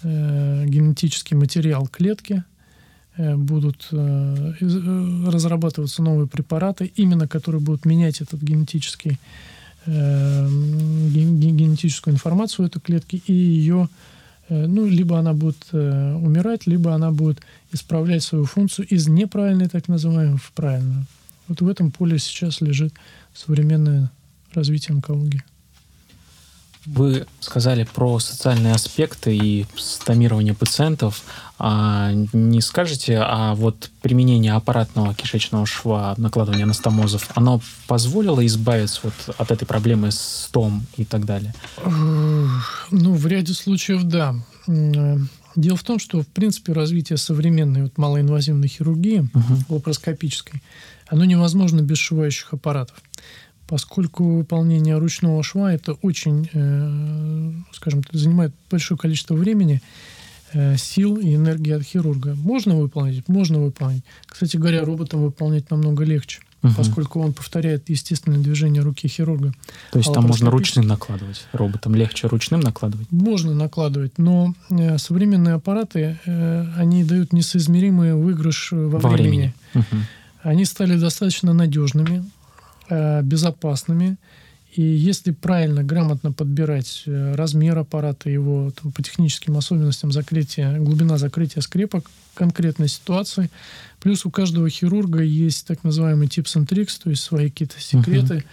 э, генетический материал клетки, Э, будут э, э, разрабатываться новые препараты, именно которые будут менять этот генетический генетическую информацию этой клетке и ее ну, либо она будет умирать, либо она будет исправлять свою функцию из неправильной, так называемой, в правильную. Вот в этом поле сейчас лежит современное развитие онкологии. Вы сказали про социальные аспекты и стомирование пациентов. А не скажете, а вот применение аппаратного кишечного шва, накладывание анастомозов, оно позволило избавиться вот от этой проблемы с стом и так далее? Ну, в ряде случаев, да. Дело в том, что, в принципе, развитие современной вот малоинвазивной хирургии, угу. лапароскопической, оно невозможно без шивающих аппаратов поскольку выполнение ручного шва это очень, э, скажем, занимает большое количество времени, э, сил и энергии от хирурга. Можно выполнить? Можно выполнить. Кстати говоря, роботом выполнять намного легче, угу. поскольку он повторяет естественное движение руки хирурга. То есть а там можно ручным накладывать роботом, легче ручным накладывать? Можно накладывать, но э, современные аппараты, э, они дают несоизмеримый выигрыш во, во времени. времени. Угу. Они стали достаточно надежными, Э, безопасными. И если правильно, грамотно подбирать э, размер аппарата, его там, по техническим особенностям закрытия, глубина закрытия скрепок конкретной ситуации, плюс у каждого хирурга есть так называемый tips and tricks, то есть свои какие-то секреты, uh-huh.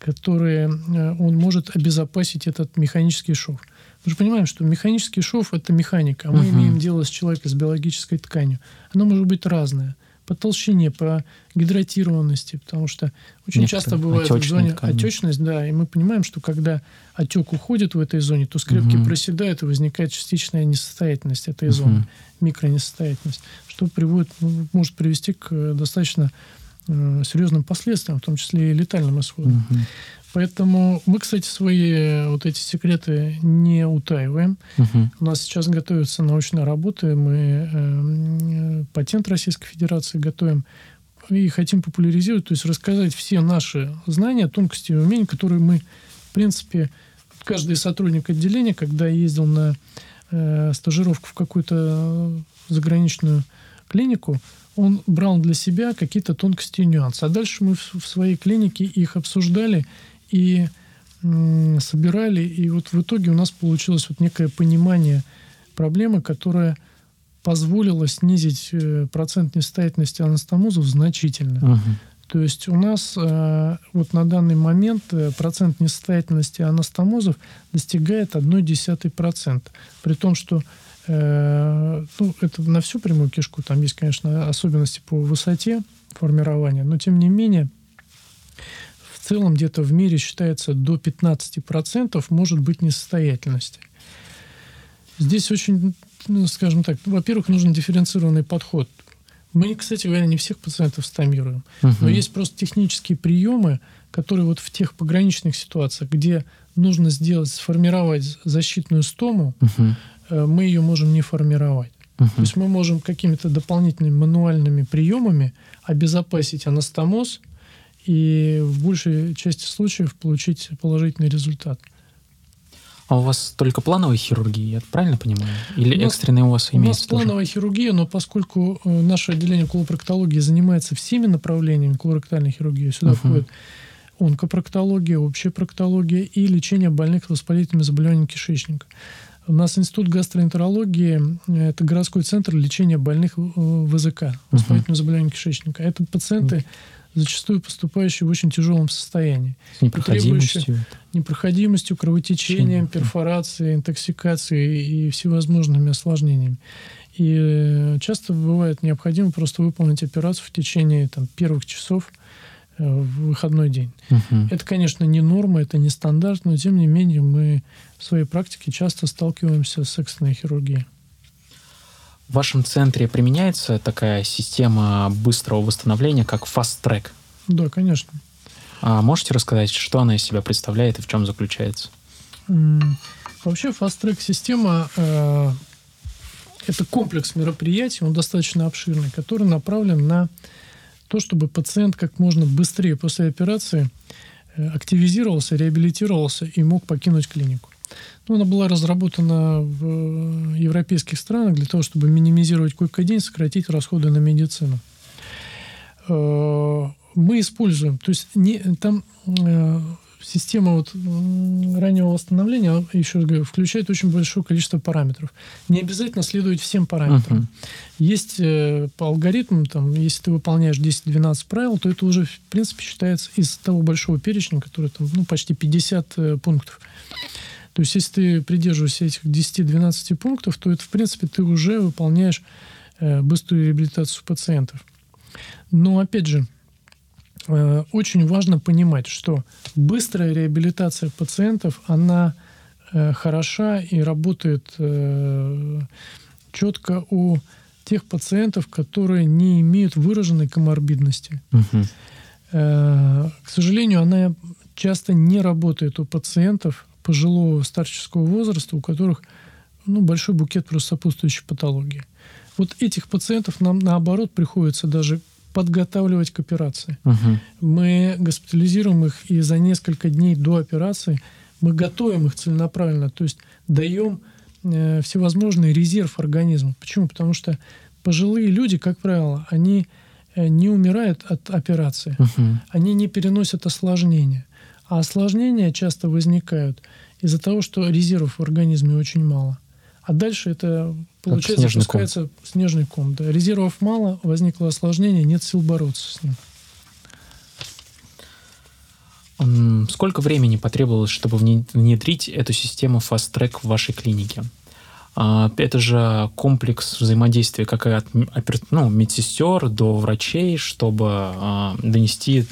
которые э, он может обезопасить этот механический шов. Мы же понимаем, что механический шов – это механика, а мы uh-huh. имеем дело с человеком, с биологической тканью. Оно может быть разное по толщине, по гидратированности, потому что очень Некоторые часто бывает в зоне ткани. отечность, да, и мы понимаем, что когда отек уходит в этой зоне, то скрепки угу. проседают и возникает частичная несостоятельность этой угу. зоны, микронесостоятельность, что приводит, ну, может привести к достаточно э, серьезным последствиям, в том числе и летальным исходом. Угу. Поэтому мы, кстати, свои вот эти секреты не утаиваем. Угу. У нас сейчас готовятся научные работы, мы э, патент Российской Федерации готовим и хотим популяризировать, то есть рассказать все наши знания, тонкости и умения, которые мы, в принципе, каждый сотрудник отделения, когда ездил на э, стажировку в какую-то заграничную клинику, он брал для себя какие-то тонкости и нюансы. А дальше мы в, своей клинике их обсуждали и собирали. И вот в итоге у нас получилось вот некое понимание проблемы, которая позволила снизить э, процент несостоятельности анастомозов значительно. Угу. То есть у нас э, вот на данный момент э, процент несостоятельности анастомозов достигает 0,1%. При том, что ну, это на всю прямую кишку, там есть, конечно, особенности по высоте формирования, но тем не менее в целом где-то в мире считается до 15% может быть несостоятельности. Здесь очень, ну, скажем так, во-первых, нужен дифференцированный подход. Мы, кстати говоря, не всех пациентов стомируем. Угу. Но есть просто технические приемы, которые вот в тех пограничных ситуациях, где нужно сделать, сформировать защитную стому, угу. Мы ее можем не формировать. Угу. То есть мы можем какими-то дополнительными мануальными приемами обезопасить анастомоз и в большей части случаев получить положительный результат. А у вас только плановая хирургия, я правильно понимаю? Или у экстренная у вас имеется У нас тоже? плановая хирургия, но поскольку э, наше отделение колопроктологии занимается всеми направлениями колоректальной хирургии, сюда uh-huh. входит онкопроктология, общая проктология и лечение больных воспалительными заболеваниями кишечника. У нас институт гастроэнтерологии – это городской центр лечения больных э, ВЗК, воспалительными uh-huh. заболеваниями кишечника. Это пациенты, зачастую поступающие в очень тяжелом состоянии. С непроходимостью. Непроходимостью, кровотечением, перфорацией, интоксикацией и всевозможными осложнениями. И э, часто бывает необходимо просто выполнить операцию в течение там, первых часов э, в выходной день. Угу. Это, конечно, не норма, это не стандарт, но тем не менее мы в своей практике часто сталкиваемся с экстренной хирургией. В вашем центре применяется такая система быстрого восстановления, как Fast Track? Да, конечно. А можете рассказать, что она из себя представляет и в чем заключается? Вообще Fast Track система э, это комплекс мероприятий, он достаточно обширный, который направлен на то, чтобы пациент как можно быстрее после операции э, активизировался, реабилитировался и мог покинуть клинику. Ну, она была разработана в э, европейских странах для того, чтобы минимизировать койко-день, сократить расходы на медицину. Э, мы используем, то есть не, там система вот раннего восстановления, еще раз говорю, включает очень большое количество параметров. Не обязательно следовать всем параметрам. Uh-huh. Есть э, по алгоритму, там, если ты выполняешь 10-12 правил, то это уже, в принципе, считается из того большого перечня, который там, ну, почти 50 э, пунктов. То есть, если ты придерживаешься этих 10-12 пунктов, то это, в принципе, ты уже выполняешь э, быструю реабилитацию пациентов. Но, опять же, очень важно понимать, что быстрая реабилитация пациентов, она э, хороша и работает э, четко у тех пациентов, которые не имеют выраженной коморбидности. Угу. Э, к сожалению, она часто не работает у пациентов, пожилого старческого возраста, у которых ну, большой букет просто сопутствующей патологии. Вот этих пациентов нам, наоборот, приходится даже подготавливать к операции. Угу. Мы госпитализируем их, и за несколько дней до операции мы готовим их целенаправленно, то есть даем э, всевозможный резерв организма. Почему? Потому что пожилые люди, как правило, они э, не умирают от операции, угу. они не переносят осложнения. А осложнения часто возникают из-за того, что резервов в организме очень мало. А дальше это, получается, снежный запускается ком. снежный ком. Да. Резервов мало, возникло осложнение, нет сил бороться с ним. Сколько времени потребовалось, чтобы внедрить эту систему Fast Track в вашей клинике? А, это же комплекс взаимодействия как от ну, медсестер до врачей, чтобы а, донести,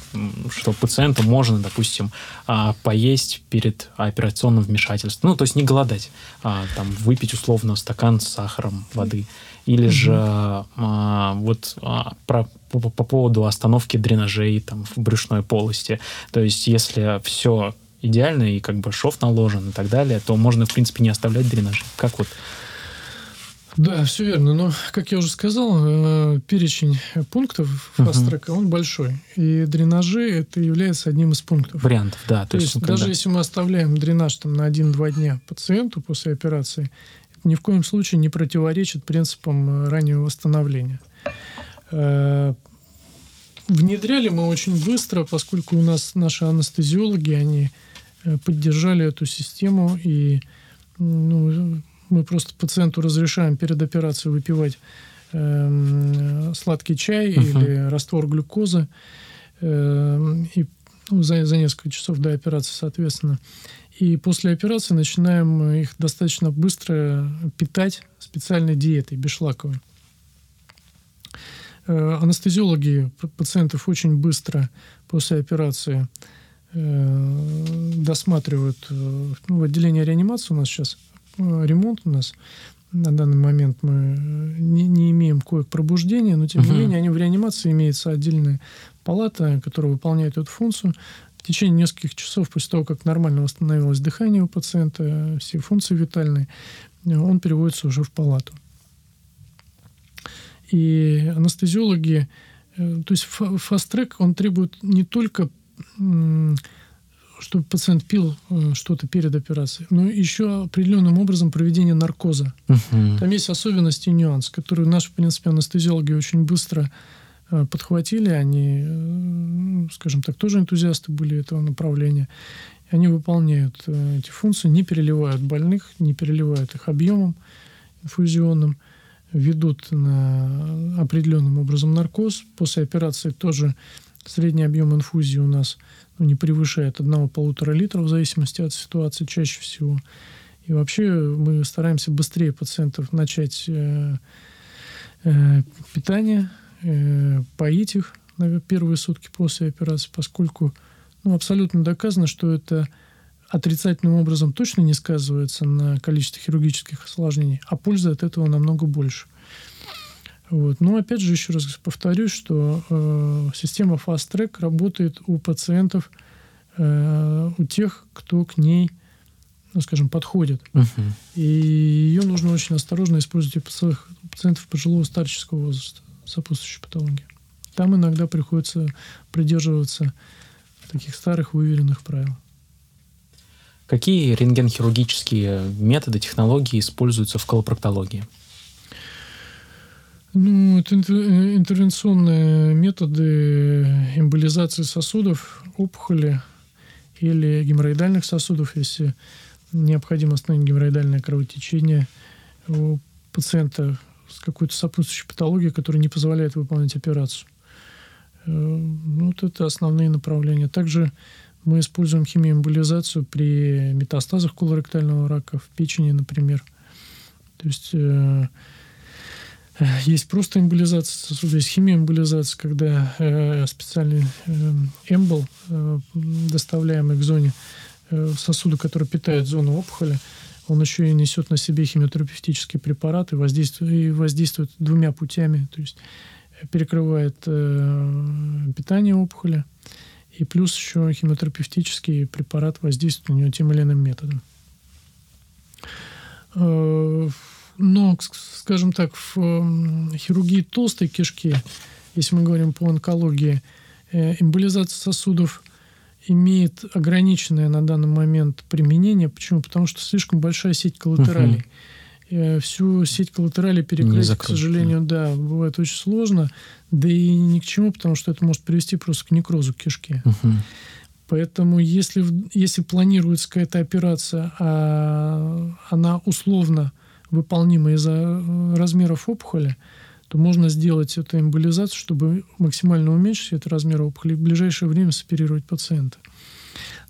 что пациенту можно, допустим, а, поесть перед операционным вмешательством. Ну, то есть не голодать, а там выпить условно стакан с сахаром воды. Или угу. же а, вот а, про, по, по поводу остановки дренажей там, в брюшной полости. То есть если все идеально и как бы шов наложен и так далее, то можно, в принципе, не оставлять дренажи. Как вот да, все верно. Но, как я уже сказал, э, перечень пунктов фаст-трека, uh-huh. он большой. И дренажи это является одним из пунктов. Вариантов, да. То, то есть, когда... даже если мы оставляем дренаж там, на 1-2 дня пациенту после операции, это ни в коем случае не противоречит принципам э, раннего восстановления. Э, внедряли мы очень быстро, поскольку у нас наши анестезиологи, они поддержали эту систему и ну, мы просто пациенту разрешаем перед операцией выпивать э, сладкий чай uh-huh. или раствор глюкозы э, и ну, за, за несколько часов до операции, соответственно. И после операции начинаем их достаточно быстро питать специальной диетой, бесшлаковой. Э, анестезиологи пациентов очень быстро после операции э, досматривают. Э, ну, в отделении реанимации у нас сейчас Э, ремонт у нас. На данный момент мы э, не, не имеем коек пробуждения, но тем не менее они в реанимации имеется отдельная палата, которая выполняет эту функцию. В течение нескольких часов после того, как нормально восстановилось дыхание у пациента, все функции витальные, э, он переводится уже в палату. И анестезиологи, то есть фаст-трек, он требует не только чтобы пациент пил э, что-то перед операцией, но еще определенным образом проведение наркоза. Uh-huh. Там есть особенности и нюанс, которые наши, в принципе, анестезиологи очень быстро э, подхватили. Они, э, скажем так, тоже энтузиасты были этого направления. Они выполняют эти функции, не переливают больных, не переливают их объемом инфузионным, ведут на определенным образом наркоз. После операции тоже средний объем инфузии у нас – ну, не превышает одного-полутора литра в зависимости от ситуации чаще всего. И вообще мы стараемся быстрее пациентов начать э, э, питание, э, поить их на первые сутки после операции, поскольку ну, абсолютно доказано, что это отрицательным образом точно не сказывается на количестве хирургических осложнений, а пользы от этого намного больше. Вот. Но опять же, еще раз повторюсь, что э, система Fast Track работает у пациентов, э, у тех, кто к ней, ну, скажем, подходит. Uh-huh. И ее нужно очень осторожно использовать у пациентов пожилого старческого возраста, сопутствующей патологии. Там иногда приходится придерживаться таких старых выверенных правил. Какие рентгенхирургические методы, технологии используются в колопроктологии? Ну, это э, интервенционные методы эмболизации сосудов, опухоли или геморроидальных сосудов, если необходимо остановить геморроидальное кровотечение у пациента с какой-то сопутствующей патологией, которая не позволяет выполнять операцию. Э, ну, вот это основные направления. Также мы используем химиоэмболизацию при метастазах колоректального рака в печени, например. То есть э, есть просто эмболизация сосуда, есть химиоэмболизация, когда э, специальный э, эмбол, э, доставляемый к зоне э, сосуда, который питает зону опухоли, он еще и несет на себе химиотерапевтические препараты, воздействует, и воздействует двумя путями, то есть перекрывает э, питание опухоли, и плюс еще химиотерапевтический препарат воздействует на него тем или иным методом. Э, но, скажем так, в хирургии толстой кишки, если мы говорим по онкологии, э, эмболизация сосудов имеет ограниченное на данный момент применение. Почему? Потому что слишком большая сеть коллатералей. Угу. Всю сеть коллатералей перекрыть, к сожалению, да, бывает очень сложно. Да и ни к чему, потому что это может привести просто к некрозу кишки. Угу. Поэтому если, если планируется какая-то операция, а она условно выполнима из-за э, размеров опухоли, то можно сделать эту эмболизацию, чтобы максимально уменьшить этот размер опухоли и в ближайшее время соперировать пациента.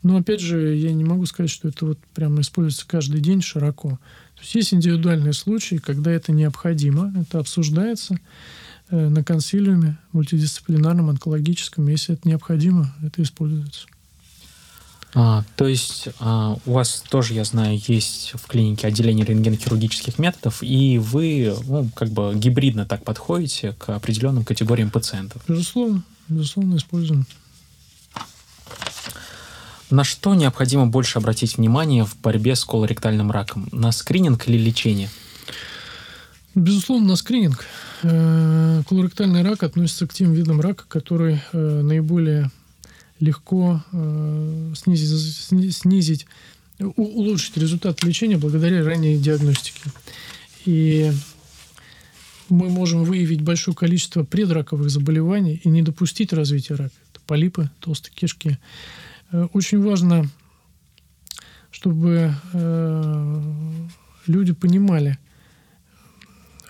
Но опять же, я не могу сказать, что это вот прямо используется каждый день широко. То есть есть индивидуальные случаи, когда это необходимо, это обсуждается э, на консилиуме мультидисциплинарном, онкологическом. Если это необходимо, это используется. А, то есть а, у вас тоже, я знаю, есть в клинике отделение рентгенохирургических методов, и вы ну, как бы гибридно так подходите к определенным категориям пациентов. Безусловно, безусловно, используем. На что необходимо больше обратить внимание в борьбе с колоректальным раком? На скрининг или лечение? Безусловно, на скрининг. Э, колоректальный рак относится к тем видам рака, которые э, наиболее легко э, снизить, снизить улучшить результат лечения благодаря ранней диагностике. И мы можем выявить большое количество предраковых заболеваний и не допустить развития рака. Это полипы, толстые кишки, Э, очень важно, чтобы э, люди понимали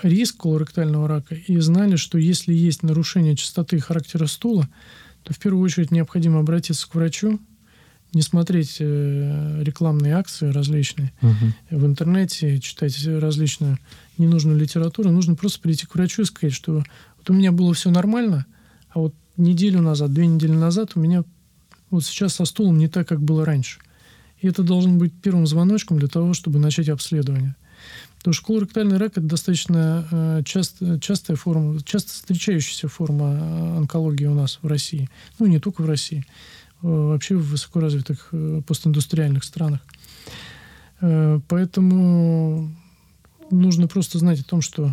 риск колоректального рака и знали, что если есть нарушение частоты и характера стула, то в первую очередь необходимо обратиться к врачу, не смотреть э, рекламные акции различные угу. в интернете, читать различную ненужную литературу. Нужно просто прийти к врачу и сказать, что вот у меня было все нормально, а вот неделю назад, две недели назад у меня вот сейчас со стулом не так, как было раньше. И это должен быть первым звоночком для того, чтобы начать обследование. Потому что колоректальный рак – это достаточно э, часто, частая форма, часто встречающаяся форма э, онкологии у нас в России. Ну, не только в России, э, вообще в высокоразвитых постиндустриальных странах. Поэтому нужно просто знать о том, что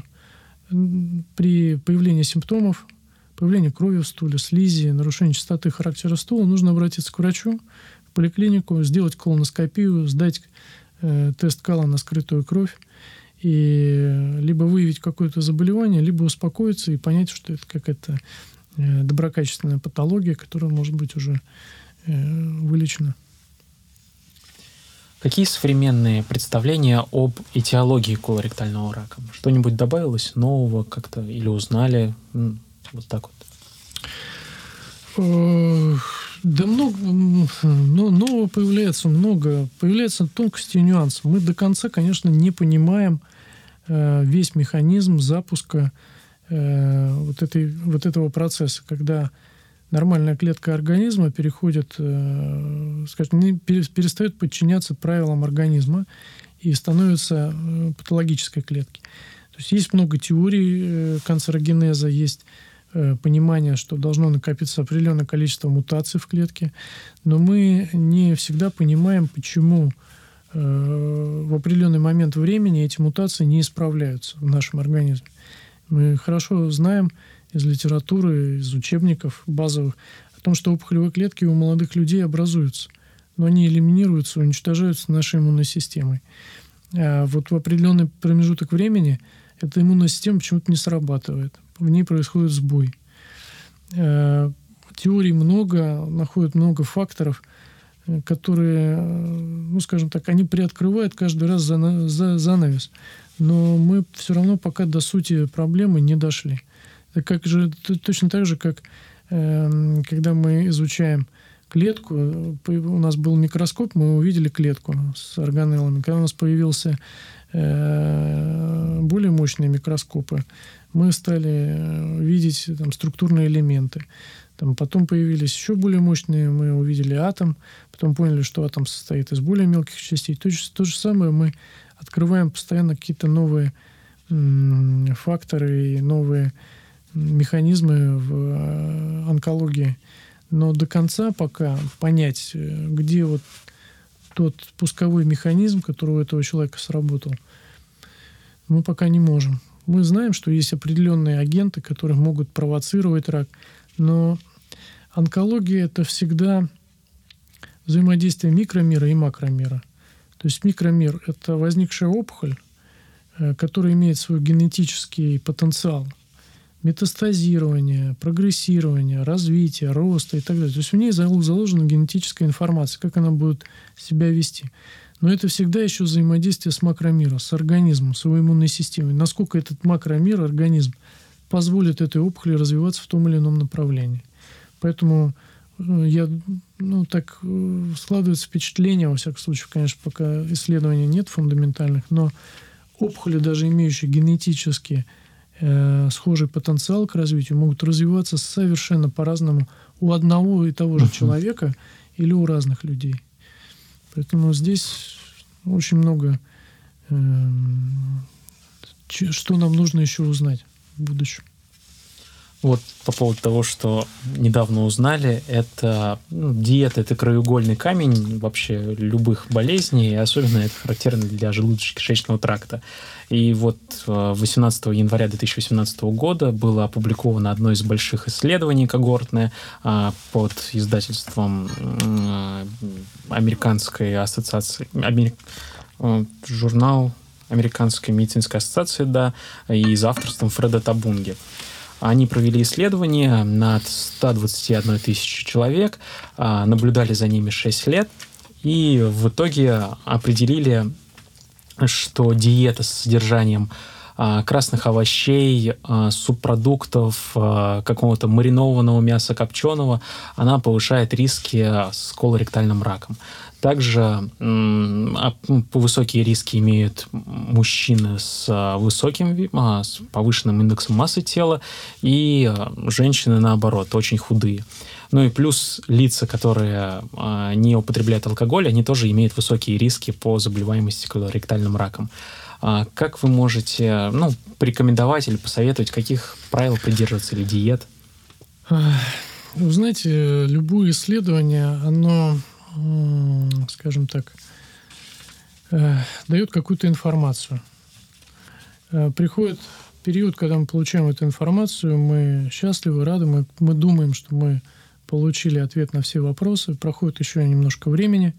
при появлении симптомов появление крови в стуле, слизи, нарушение частоты характера стула, нужно обратиться к врачу, в поликлинику, сделать колоноскопию, сдать тест кала на скрытую кровь и либо выявить какое-то заболевание, либо успокоиться и понять, что это какая-то э, доброкачественная патология, которая может быть уже э, вылечена. Какие современные представления об этиологии колоректального рака? Что-нибудь добавилось нового как-то или узнали? Вот так вот. Э, да много, ну, нового появляется много. Появляются тонкости и нюансы. Мы до конца, конечно, не понимаем э, весь механизм запуска э, вот, этой, вот этого процесса, когда нормальная клетка организма переходит, скажем, перестает подчиняться правилам организма и становится патологической клеткой. То есть есть много теорий канцерогенеза, есть понимание, что должно накопиться определенное количество мутаций в клетке, но мы не всегда понимаем, почему э, в определенный момент времени эти мутации не исправляются в нашем организме. Мы хорошо знаем из литературы, из учебников базовых о том, что опухолевые клетки у молодых людей образуются, но они элиминируются, уничтожаются нашей иммунной системой. А вот в определенный промежуток времени эта иммунная система почему-то не срабатывает в ней происходит сбой. Э, теорий много, находят много факторов, э, которые, э, ну, скажем так, они приоткрывают каждый раз за, за, занавес. Но мы все равно пока до сути проблемы не дошли. Это как же, точно так же, как э, когда мы изучаем клетку, у нас был микроскоп, мы увидели клетку с органеллами. Когда у нас появился более мощные микроскопы, мы стали э, видеть там, структурные элементы. Там, потом появились еще более мощные, мы увидели атом, потом поняли, что атом состоит из более мелких частей. То, то же самое мы открываем постоянно какие-то новые факторы и новые механизмы в э, онкологии. Но до конца пока понять, э, где вот тот пусковой механизм, который у этого человека сработал, мы пока не можем. Мы знаем, что есть определенные агенты, которые могут провоцировать рак, но онкология это всегда взаимодействие микромира и макромира. То есть микромир – это возникшая опухоль, э, которая имеет свой генетический потенциал метастазирование, прогрессирование, развитие, роста и так далее. То есть в ней заложена генетическая информация, как она будет себя вести. Но это всегда еще взаимодействие с макромиром, с организмом, с его иммунной системой. Насколько этот макромир, организм, позволит этой опухоли развиваться в том или ином направлении. Поэтому э, я, ну, так э, складывается впечатление, во всяком случае, конечно, пока исследований нет фундаментальных, но опухоли, даже имеющие генетически э, схожий потенциал к развитию, могут развиваться совершенно по-разному у одного и того же uh-huh. человека или у разных людей. Поэтому здесь очень много, э, что нам нужно еще узнать в будущем. Вот по поводу того, что недавно узнали, это ну, диета, это краеугольный камень вообще любых болезней, и особенно это характерно для желудочно-кишечного тракта. И вот 18 э, января 2018 года было опубликовано одно из больших исследований когортное а, под издательством э, Американской ассоциации, Америк... Э, журнал Американской медицинской ассоциации, да, и за авторством Фреда Табунги. Они провели исследование над 121 тысячи человек, а, наблюдали за ними 6 лет и в итоге определили, что диета с содержанием а, красных овощей, а, субпродуктов, какого-то маринованного мяса копченого, она повышает риски с колоректальным раком. Также высокие риски имеют мужчины с а, высоким, а, с повышенным индексом массы тела и а, женщины, наоборот, очень худые. Ну и плюс лица, которые не употребляют алкоголь, они тоже имеют высокие риски по заболеваемости колоректальным раком. Как вы можете ну, порекомендовать или посоветовать, каких правил придерживаться или диет? Вы знаете, любое исследование, оно скажем так, э, дает какую-то информацию. Э, приходит период, когда мы получаем эту информацию, мы счастливы, рады, мы, мы думаем, что мы получили ответ на все вопросы, проходит еще немножко времени,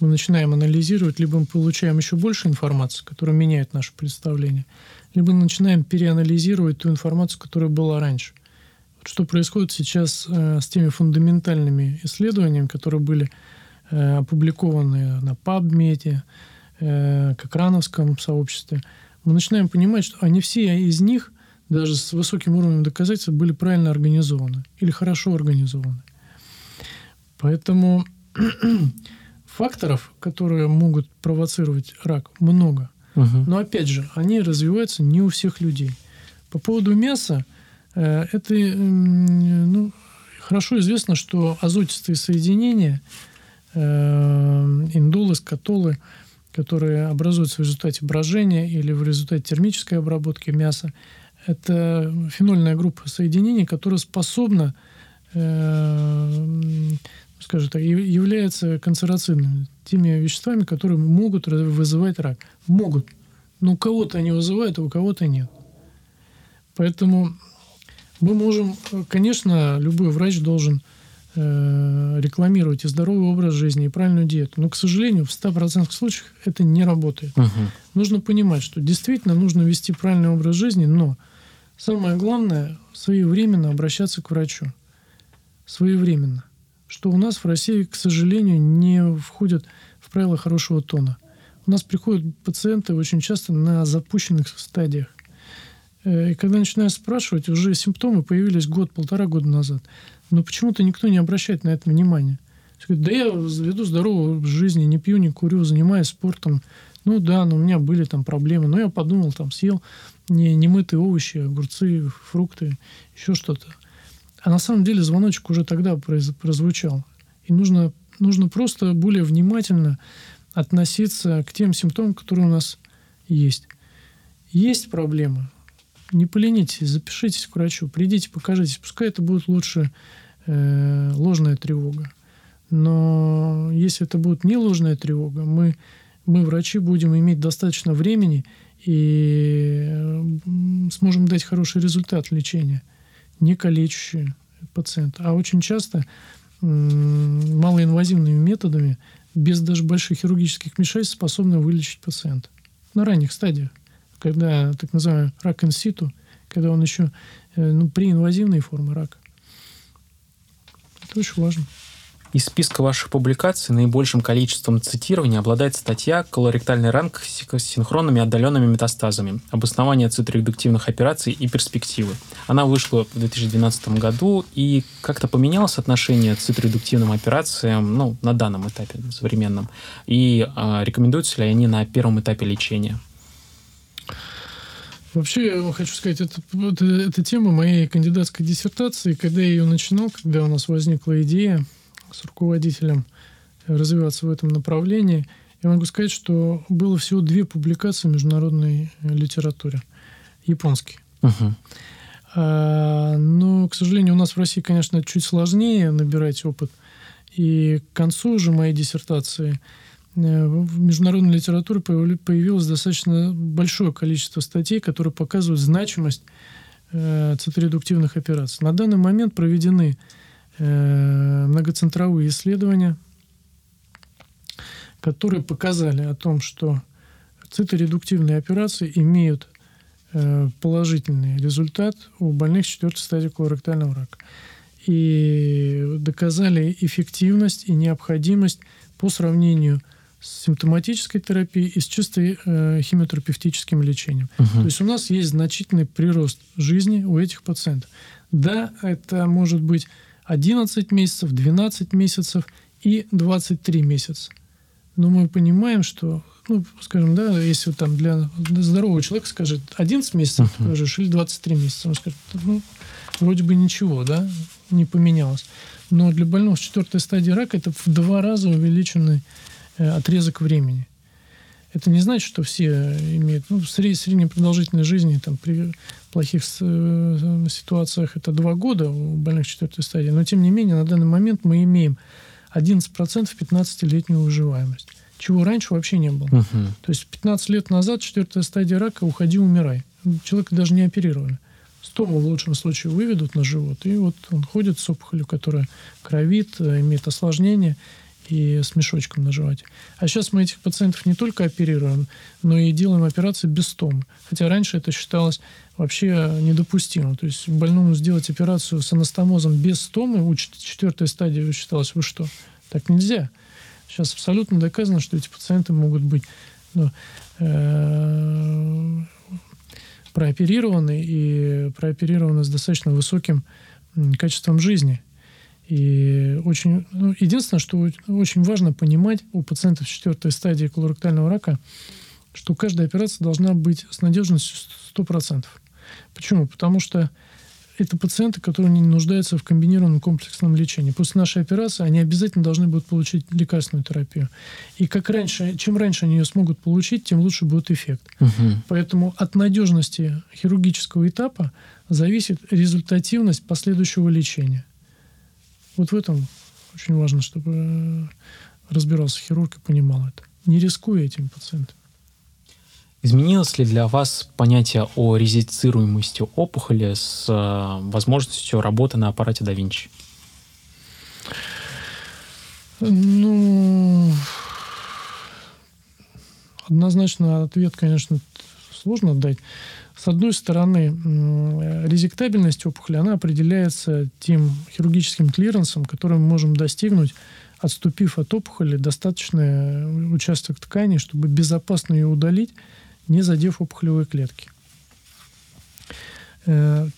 мы начинаем анализировать, либо мы получаем еще больше информации, которая меняет наше представление, либо начинаем переанализировать ту информацию, которая была раньше. Что происходит сейчас э, с теми фундаментальными исследованиями, которые были опубликованные на PubMed, э, к экрановском сообществе, мы начинаем понимать, что они все из них, даже с высоким уровнем доказательств, были правильно организованы или хорошо организованы. Поэтому факторов, которые могут провоцировать рак, много. Угу. Но опять же, они развиваются не у всех людей. По поводу мяса, э, это ну, хорошо известно, что азотистые соединения – Э, индулы, скатолы, которые образуются в результате брожения или в результате термической обработки мяса. Это фенольная группа соединений, которая способна, э, скажем так, является канцероцидными, теми веществами, которые могут вызывать рак. Могут. Но у кого-то они вызывают, а у кого-то нет. Поэтому мы можем, конечно, любой врач должен Э, рекламировать и здоровый образ жизни, и правильную диету. Но, к сожалению, в 100% случаях это не работает. Угу. Нужно понимать, что действительно нужно вести правильный образ жизни, но самое главное – своевременно обращаться к врачу. Своевременно. Что у нас в России, к сожалению, не входит в правила хорошего тона. У нас приходят пациенты очень часто на запущенных стадиях. Э, и когда начинаешь спрашивать, уже симптомы появились год-полтора года назад но почему-то никто не обращает на это внимания. Да я веду здоровую жизнь, не пью, не курю, занимаюсь спортом. Ну да, но у меня были там проблемы. Но я подумал, там съел не, немытые овощи, огурцы, фрукты, еще что-то. А на самом деле звоночек уже тогда прозвучал. И нужно, нужно просто более внимательно относиться к тем симптомам, которые у нас есть. Есть проблемы. Не поленитесь, запишитесь к врачу, придите, покажитесь. Пускай это будет лучше э, ложная тревога. Но если это будет не ложная тревога, мы, мы, врачи, будем иметь достаточно времени и сможем дать хороший результат лечения, не калечащий пациента. А очень часто малоинвазивными методами, без даже больших хирургических вмешательств, способны вылечить пациента на ранних стадиях, когда так называемый рак инситу, когда он еще э, ну, при инвазивной форме рака. Это очень важно. Из списка ваших публикаций наибольшим количеством цитирований обладает статья «Колоректальный ранг с синхронными отдаленными метастазами. Обоснование цитроредуктивных операций и перспективы». Она вышла в 2012 году, и как-то поменялось отношение к цитроредуктивным операциям ну, на данном этапе современном? И э, рекомендуются ли они на первом этапе лечения? Вообще, я хочу сказать, это, это, это тема моей кандидатской диссертации. Когда я ее начинал, когда у нас возникла идея с руководителем развиваться в этом направлении, я могу сказать, что было всего две публикации в международной литературе. Японские. Uh-huh. А, но, к сожалению, у нас в России, конечно, чуть сложнее набирать опыт. И к концу уже моей диссертации – Э, в международной литературе появилось достаточно большое количество статей, которые показывают значимость э, циторедуктивных операций. На данный момент проведены э, многоцентровые исследования, которые показали о том, что циторедуктивные операции имеют положительный результат у больных четвертой стадии колоректального рака. И доказали эффективность и необходимость по сравнению с с симптоматической терапией и с чисто э, химиотерапевтическим лечением. Угу. То есть у нас есть значительный прирост жизни у этих пациентов. Да, это может быть 11 месяцев, 12 месяцев и 23 месяца. Но мы понимаем, что, ну, скажем, да, если там для здорового человека скажет 11 месяцев uh-huh. прожишь или 23 месяца, он скажет, ну, вроде бы ничего, да, не поменялось. Но для больного с четвертой стадии рака это в два раза увеличенный отрезок времени. Это не значит, что все имеют... Ну, сред, средняя продолжительность жизни там, при плохих э, ситуациях это два года у больных четвертой стадии. Но, тем не менее, на данный момент мы имеем 11% 15-летнюю выживаемость. Чего раньше вообще не было. Угу. То есть 15 лет назад четвертая стадия рака уходи, умирай. Человека даже не оперировали. Стому в лучшем случае выведут на живот, и вот он ходит с опухолью, которая кровит, э, имеет осложнения и с мешочком на. А сейчас мы этих пациентов не только оперируем, но и делаем операции без стомы. Хотя раньше это считалось вообще недопустимо. То есть больному сделать операцию с анастомозом без стомы, у четвертой стадии считалось, вы что, так нельзя. Сейчас абсолютно доказано, что эти пациенты могут быть ну, э, прооперированы и прооперированы с достаточно высоким качеством жизни. И очень, ну, единственное, что очень важно понимать у пациентов четвертой стадии колоректального рака, что каждая операция должна быть с надежностью 100%. Почему? Потому что это пациенты, которые не нуждаются в комбинированном комплексном лечении. После нашей операции они обязательно должны будут получить лекарственную терапию. И как раньше, чем раньше они ее смогут получить, тем лучше будет эффект. Угу. Поэтому от надежности хирургического этапа зависит результативность последующего лечения. Вот в этом очень важно, чтобы э, разбирался хирург и понимал это. Не рискуя этим пациентам. Изменилось ли для вас понятие о резицируемости опухоли с э, возможностью работы на аппарате да Винчи? Ну, однозначно ответ, конечно, сложно дать. С одной стороны, резектабельность опухоли, она определяется тем хирургическим клиренсом, который мы можем достигнуть, отступив от опухоли достаточный участок ткани, чтобы безопасно ее удалить, не задев опухолевые клетки. Э,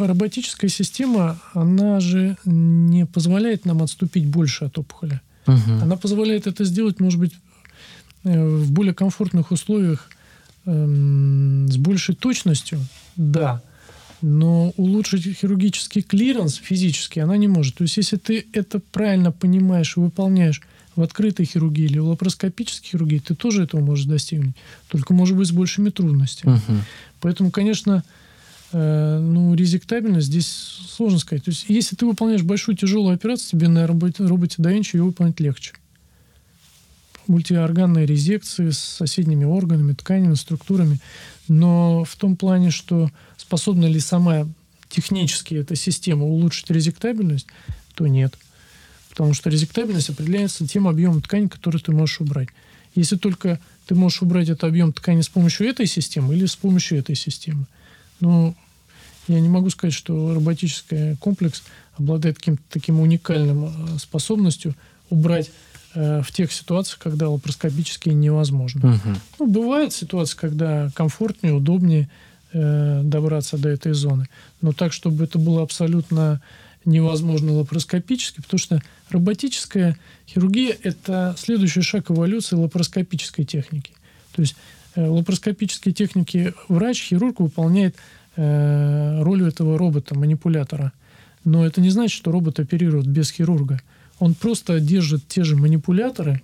роботическая система, она же не позволяет нам отступить больше от опухоли. Угу. Она позволяет это сделать, может быть, э, в более комфортных условиях эм, с большей точностью, да, но улучшить хирургический клиренс физически она не может. То есть, если ты это правильно понимаешь и выполняешь в открытой хирургии или в лапароскопической хирургии, ты тоже этого можешь достигнуть. Только, может быть, с большими трудностями. Угу. Поэтому, конечно, э, ну, резектабельность здесь сложно сказать. То есть, если ты выполняешь большую тяжелую операцию, тебе на роботе, роботе да ее выполнить легче мультиорганной резекции с соседними органами, тканями, структурами. Но в том плане, что способна ли сама технически эта система улучшить резектабельность, то нет. Потому что резектабельность определяется тем объемом ткани, который ты можешь убрать. Если только ты можешь убрать этот объем ткани с помощью этой системы или с помощью этой системы. Но Я не могу сказать, что роботический комплекс обладает каким-то таким уникальным э, способностью убрать в тех ситуациях, когда лапароскопически невозможно. Угу. Ну, бывает ситуация, когда комфортнее, удобнее э, добраться до этой зоны. Но так, чтобы это было абсолютно невозможно лапароскопически, потому что роботическая хирургия – это следующий шаг эволюции лапароскопической техники. То есть э, лапароскопические техники врач, хирург выполняет э, роль этого робота, манипулятора. Но это не значит, что робот оперирует без хирурга. Он просто держит те же манипуляторы,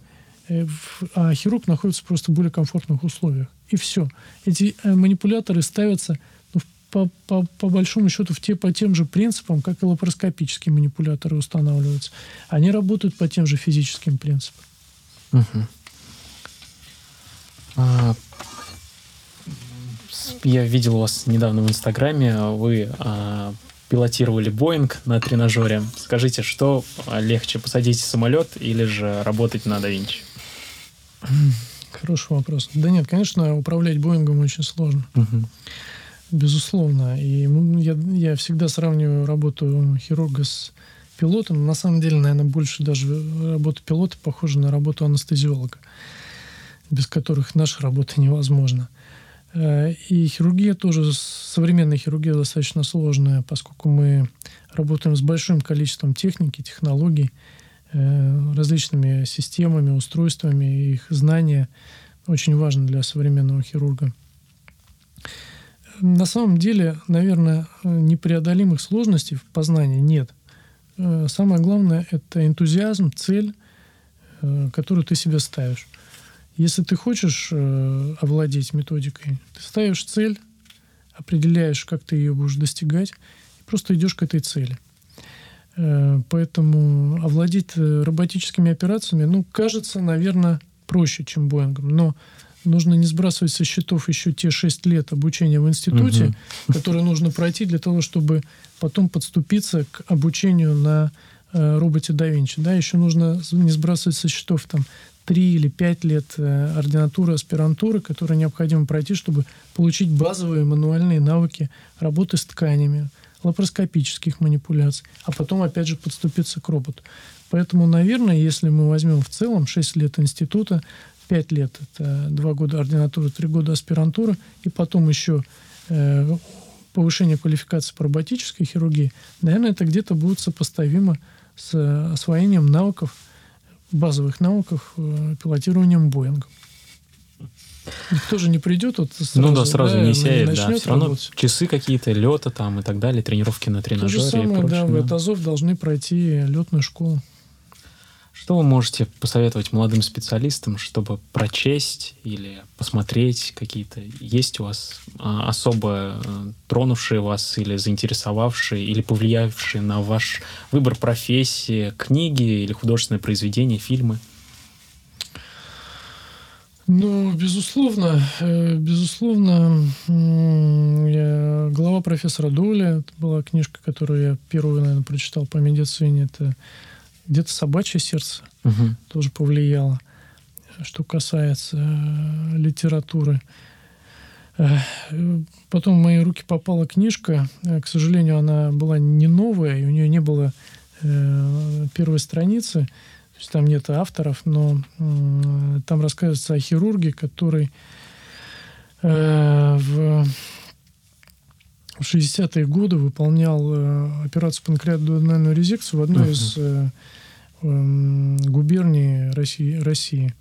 э, а хирург находится просто в более комфортных условиях. И все. Эти э, манипуляторы ставятся ну, по, по, по большому счету в те, по тем же принципам, как и лапароскопические манипуляторы устанавливаются. Они работают по тем же физическим принципам. Угу. А, я видел вас недавно в Инстаграме, вы а, пилотировали Боинг на тренажере. Скажите, что легче, посадить самолет или же работать на да Хороший вопрос. Да нет, конечно, управлять Боингом очень сложно. Угу. Безусловно. И я, я всегда сравниваю работу хирурга с пилотом. На самом деле, наверное, больше даже работа пилота похожа на работу анестезиолога, без которых наша работа невозможна. Э, и хирургия тоже, современная хирургия достаточно сложная, поскольку мы работаем с большим количеством техники, технологий, э, различными системами, устройствами, их знания очень важно для современного хирурга. На самом деле, наверное, непреодолимых сложностей в познании нет. Э, самое главное – это энтузиазм, цель, которую ты себе ставишь. Если ты хочешь э, овладеть методикой, ты ставишь цель, определяешь, как ты ее будешь достигать, и просто идешь к этой цели. Э, поэтому овладеть э, роботическими операциями, ну, кажется, наверное, проще, чем Боингом. Но нужно не сбрасывать со счетов еще те шесть лет обучения в институте, угу. которые нужно пройти для того, чтобы потом подступиться к обучению на э, роботе да Винчи. Да, еще нужно не сбрасывать со счетов там три или пять лет э, ординатуры, аспирантуры, которые необходимо пройти, чтобы получить базовые мануальные навыки работы с тканями, лапароскопических манипуляций, а потом, опять же, подступиться к роботу. Поэтому, наверное, если мы возьмем в целом 6 лет института, 5 лет – это 2 года ординатуры, 3 года аспирантуры, и потом еще э, повышение квалификации по роботической хирургии, наверное, это где-то будет сопоставимо с освоением навыков базовых науках э, пилотированием Боингом. Никто же не придет вот сразу, ну да, сразу да, не сядет, да. Все равно работать. часы какие-то, лета там и так далее, тренировки на тренажере. То же самое, прочее, да, в Азов должны пройти летную школу. Что вы можете посоветовать молодым специалистам, чтобы прочесть или посмотреть какие-то? Есть у вас а, особо а, тронувшие вас или заинтересовавшие, или повлиявшие на ваш выбор профессии книги или художественные произведения, фильмы? Ну, безусловно, э, безусловно, я, глава профессора Доля, это была книжка, которую я первую, наверное, прочитал по медицине, это где-то собачье сердце угу. тоже повлияло. Что касается э, литературы. Э, потом в мои руки попала книжка. Э, к сожалению, она была не новая, и у нее не было э, первой страницы. То есть там нет авторов, но э, там рассказывается о хирурге, который э, в в 60-е годы выполнял э, операцию панкреатодональную резекцию в одной uh-huh. из э, э, губерний России, России.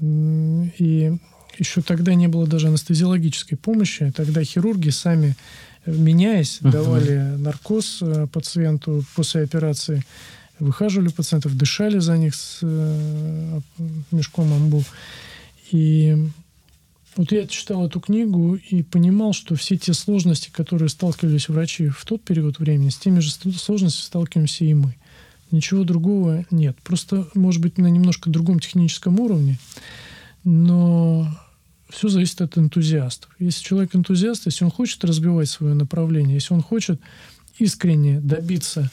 И еще тогда не было даже анестезиологической помощи. Тогда хирурги сами, э, меняясь, uh-huh. давали наркоз э, пациенту после операции, выхаживали пациентов, дышали за них с э, мешком амбу. И вот я читал эту книгу и понимал, что все те сложности, которые сталкивались врачи в тот период времени, с теми же сложностями сталкиваемся и мы. Ничего другого нет. Просто, может быть, на немножко другом техническом уровне, но все зависит от энтузиастов. Если человек энтузиаст, если он хочет разбивать свое направление, если он хочет искренне добиться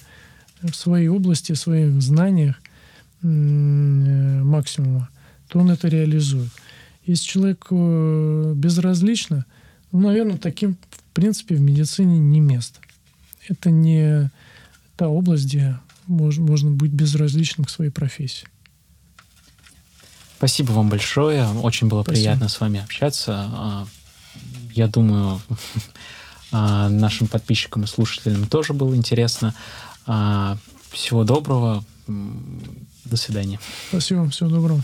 в своей области, в своих знаниях максимума, то он это реализует. Если человек э, безразлично, ну, наверное, таким принципе, в медицине не место. Это не та область, где можно, можно быть безразличным к своей профессии. Спасибо вам большое. Очень было Спасибо. приятно с вами общаться. А, я думаю, а, нашим подписчикам и слушателям тоже было интересно. А, всего доброго. До свидания. Спасибо. Всего доброго.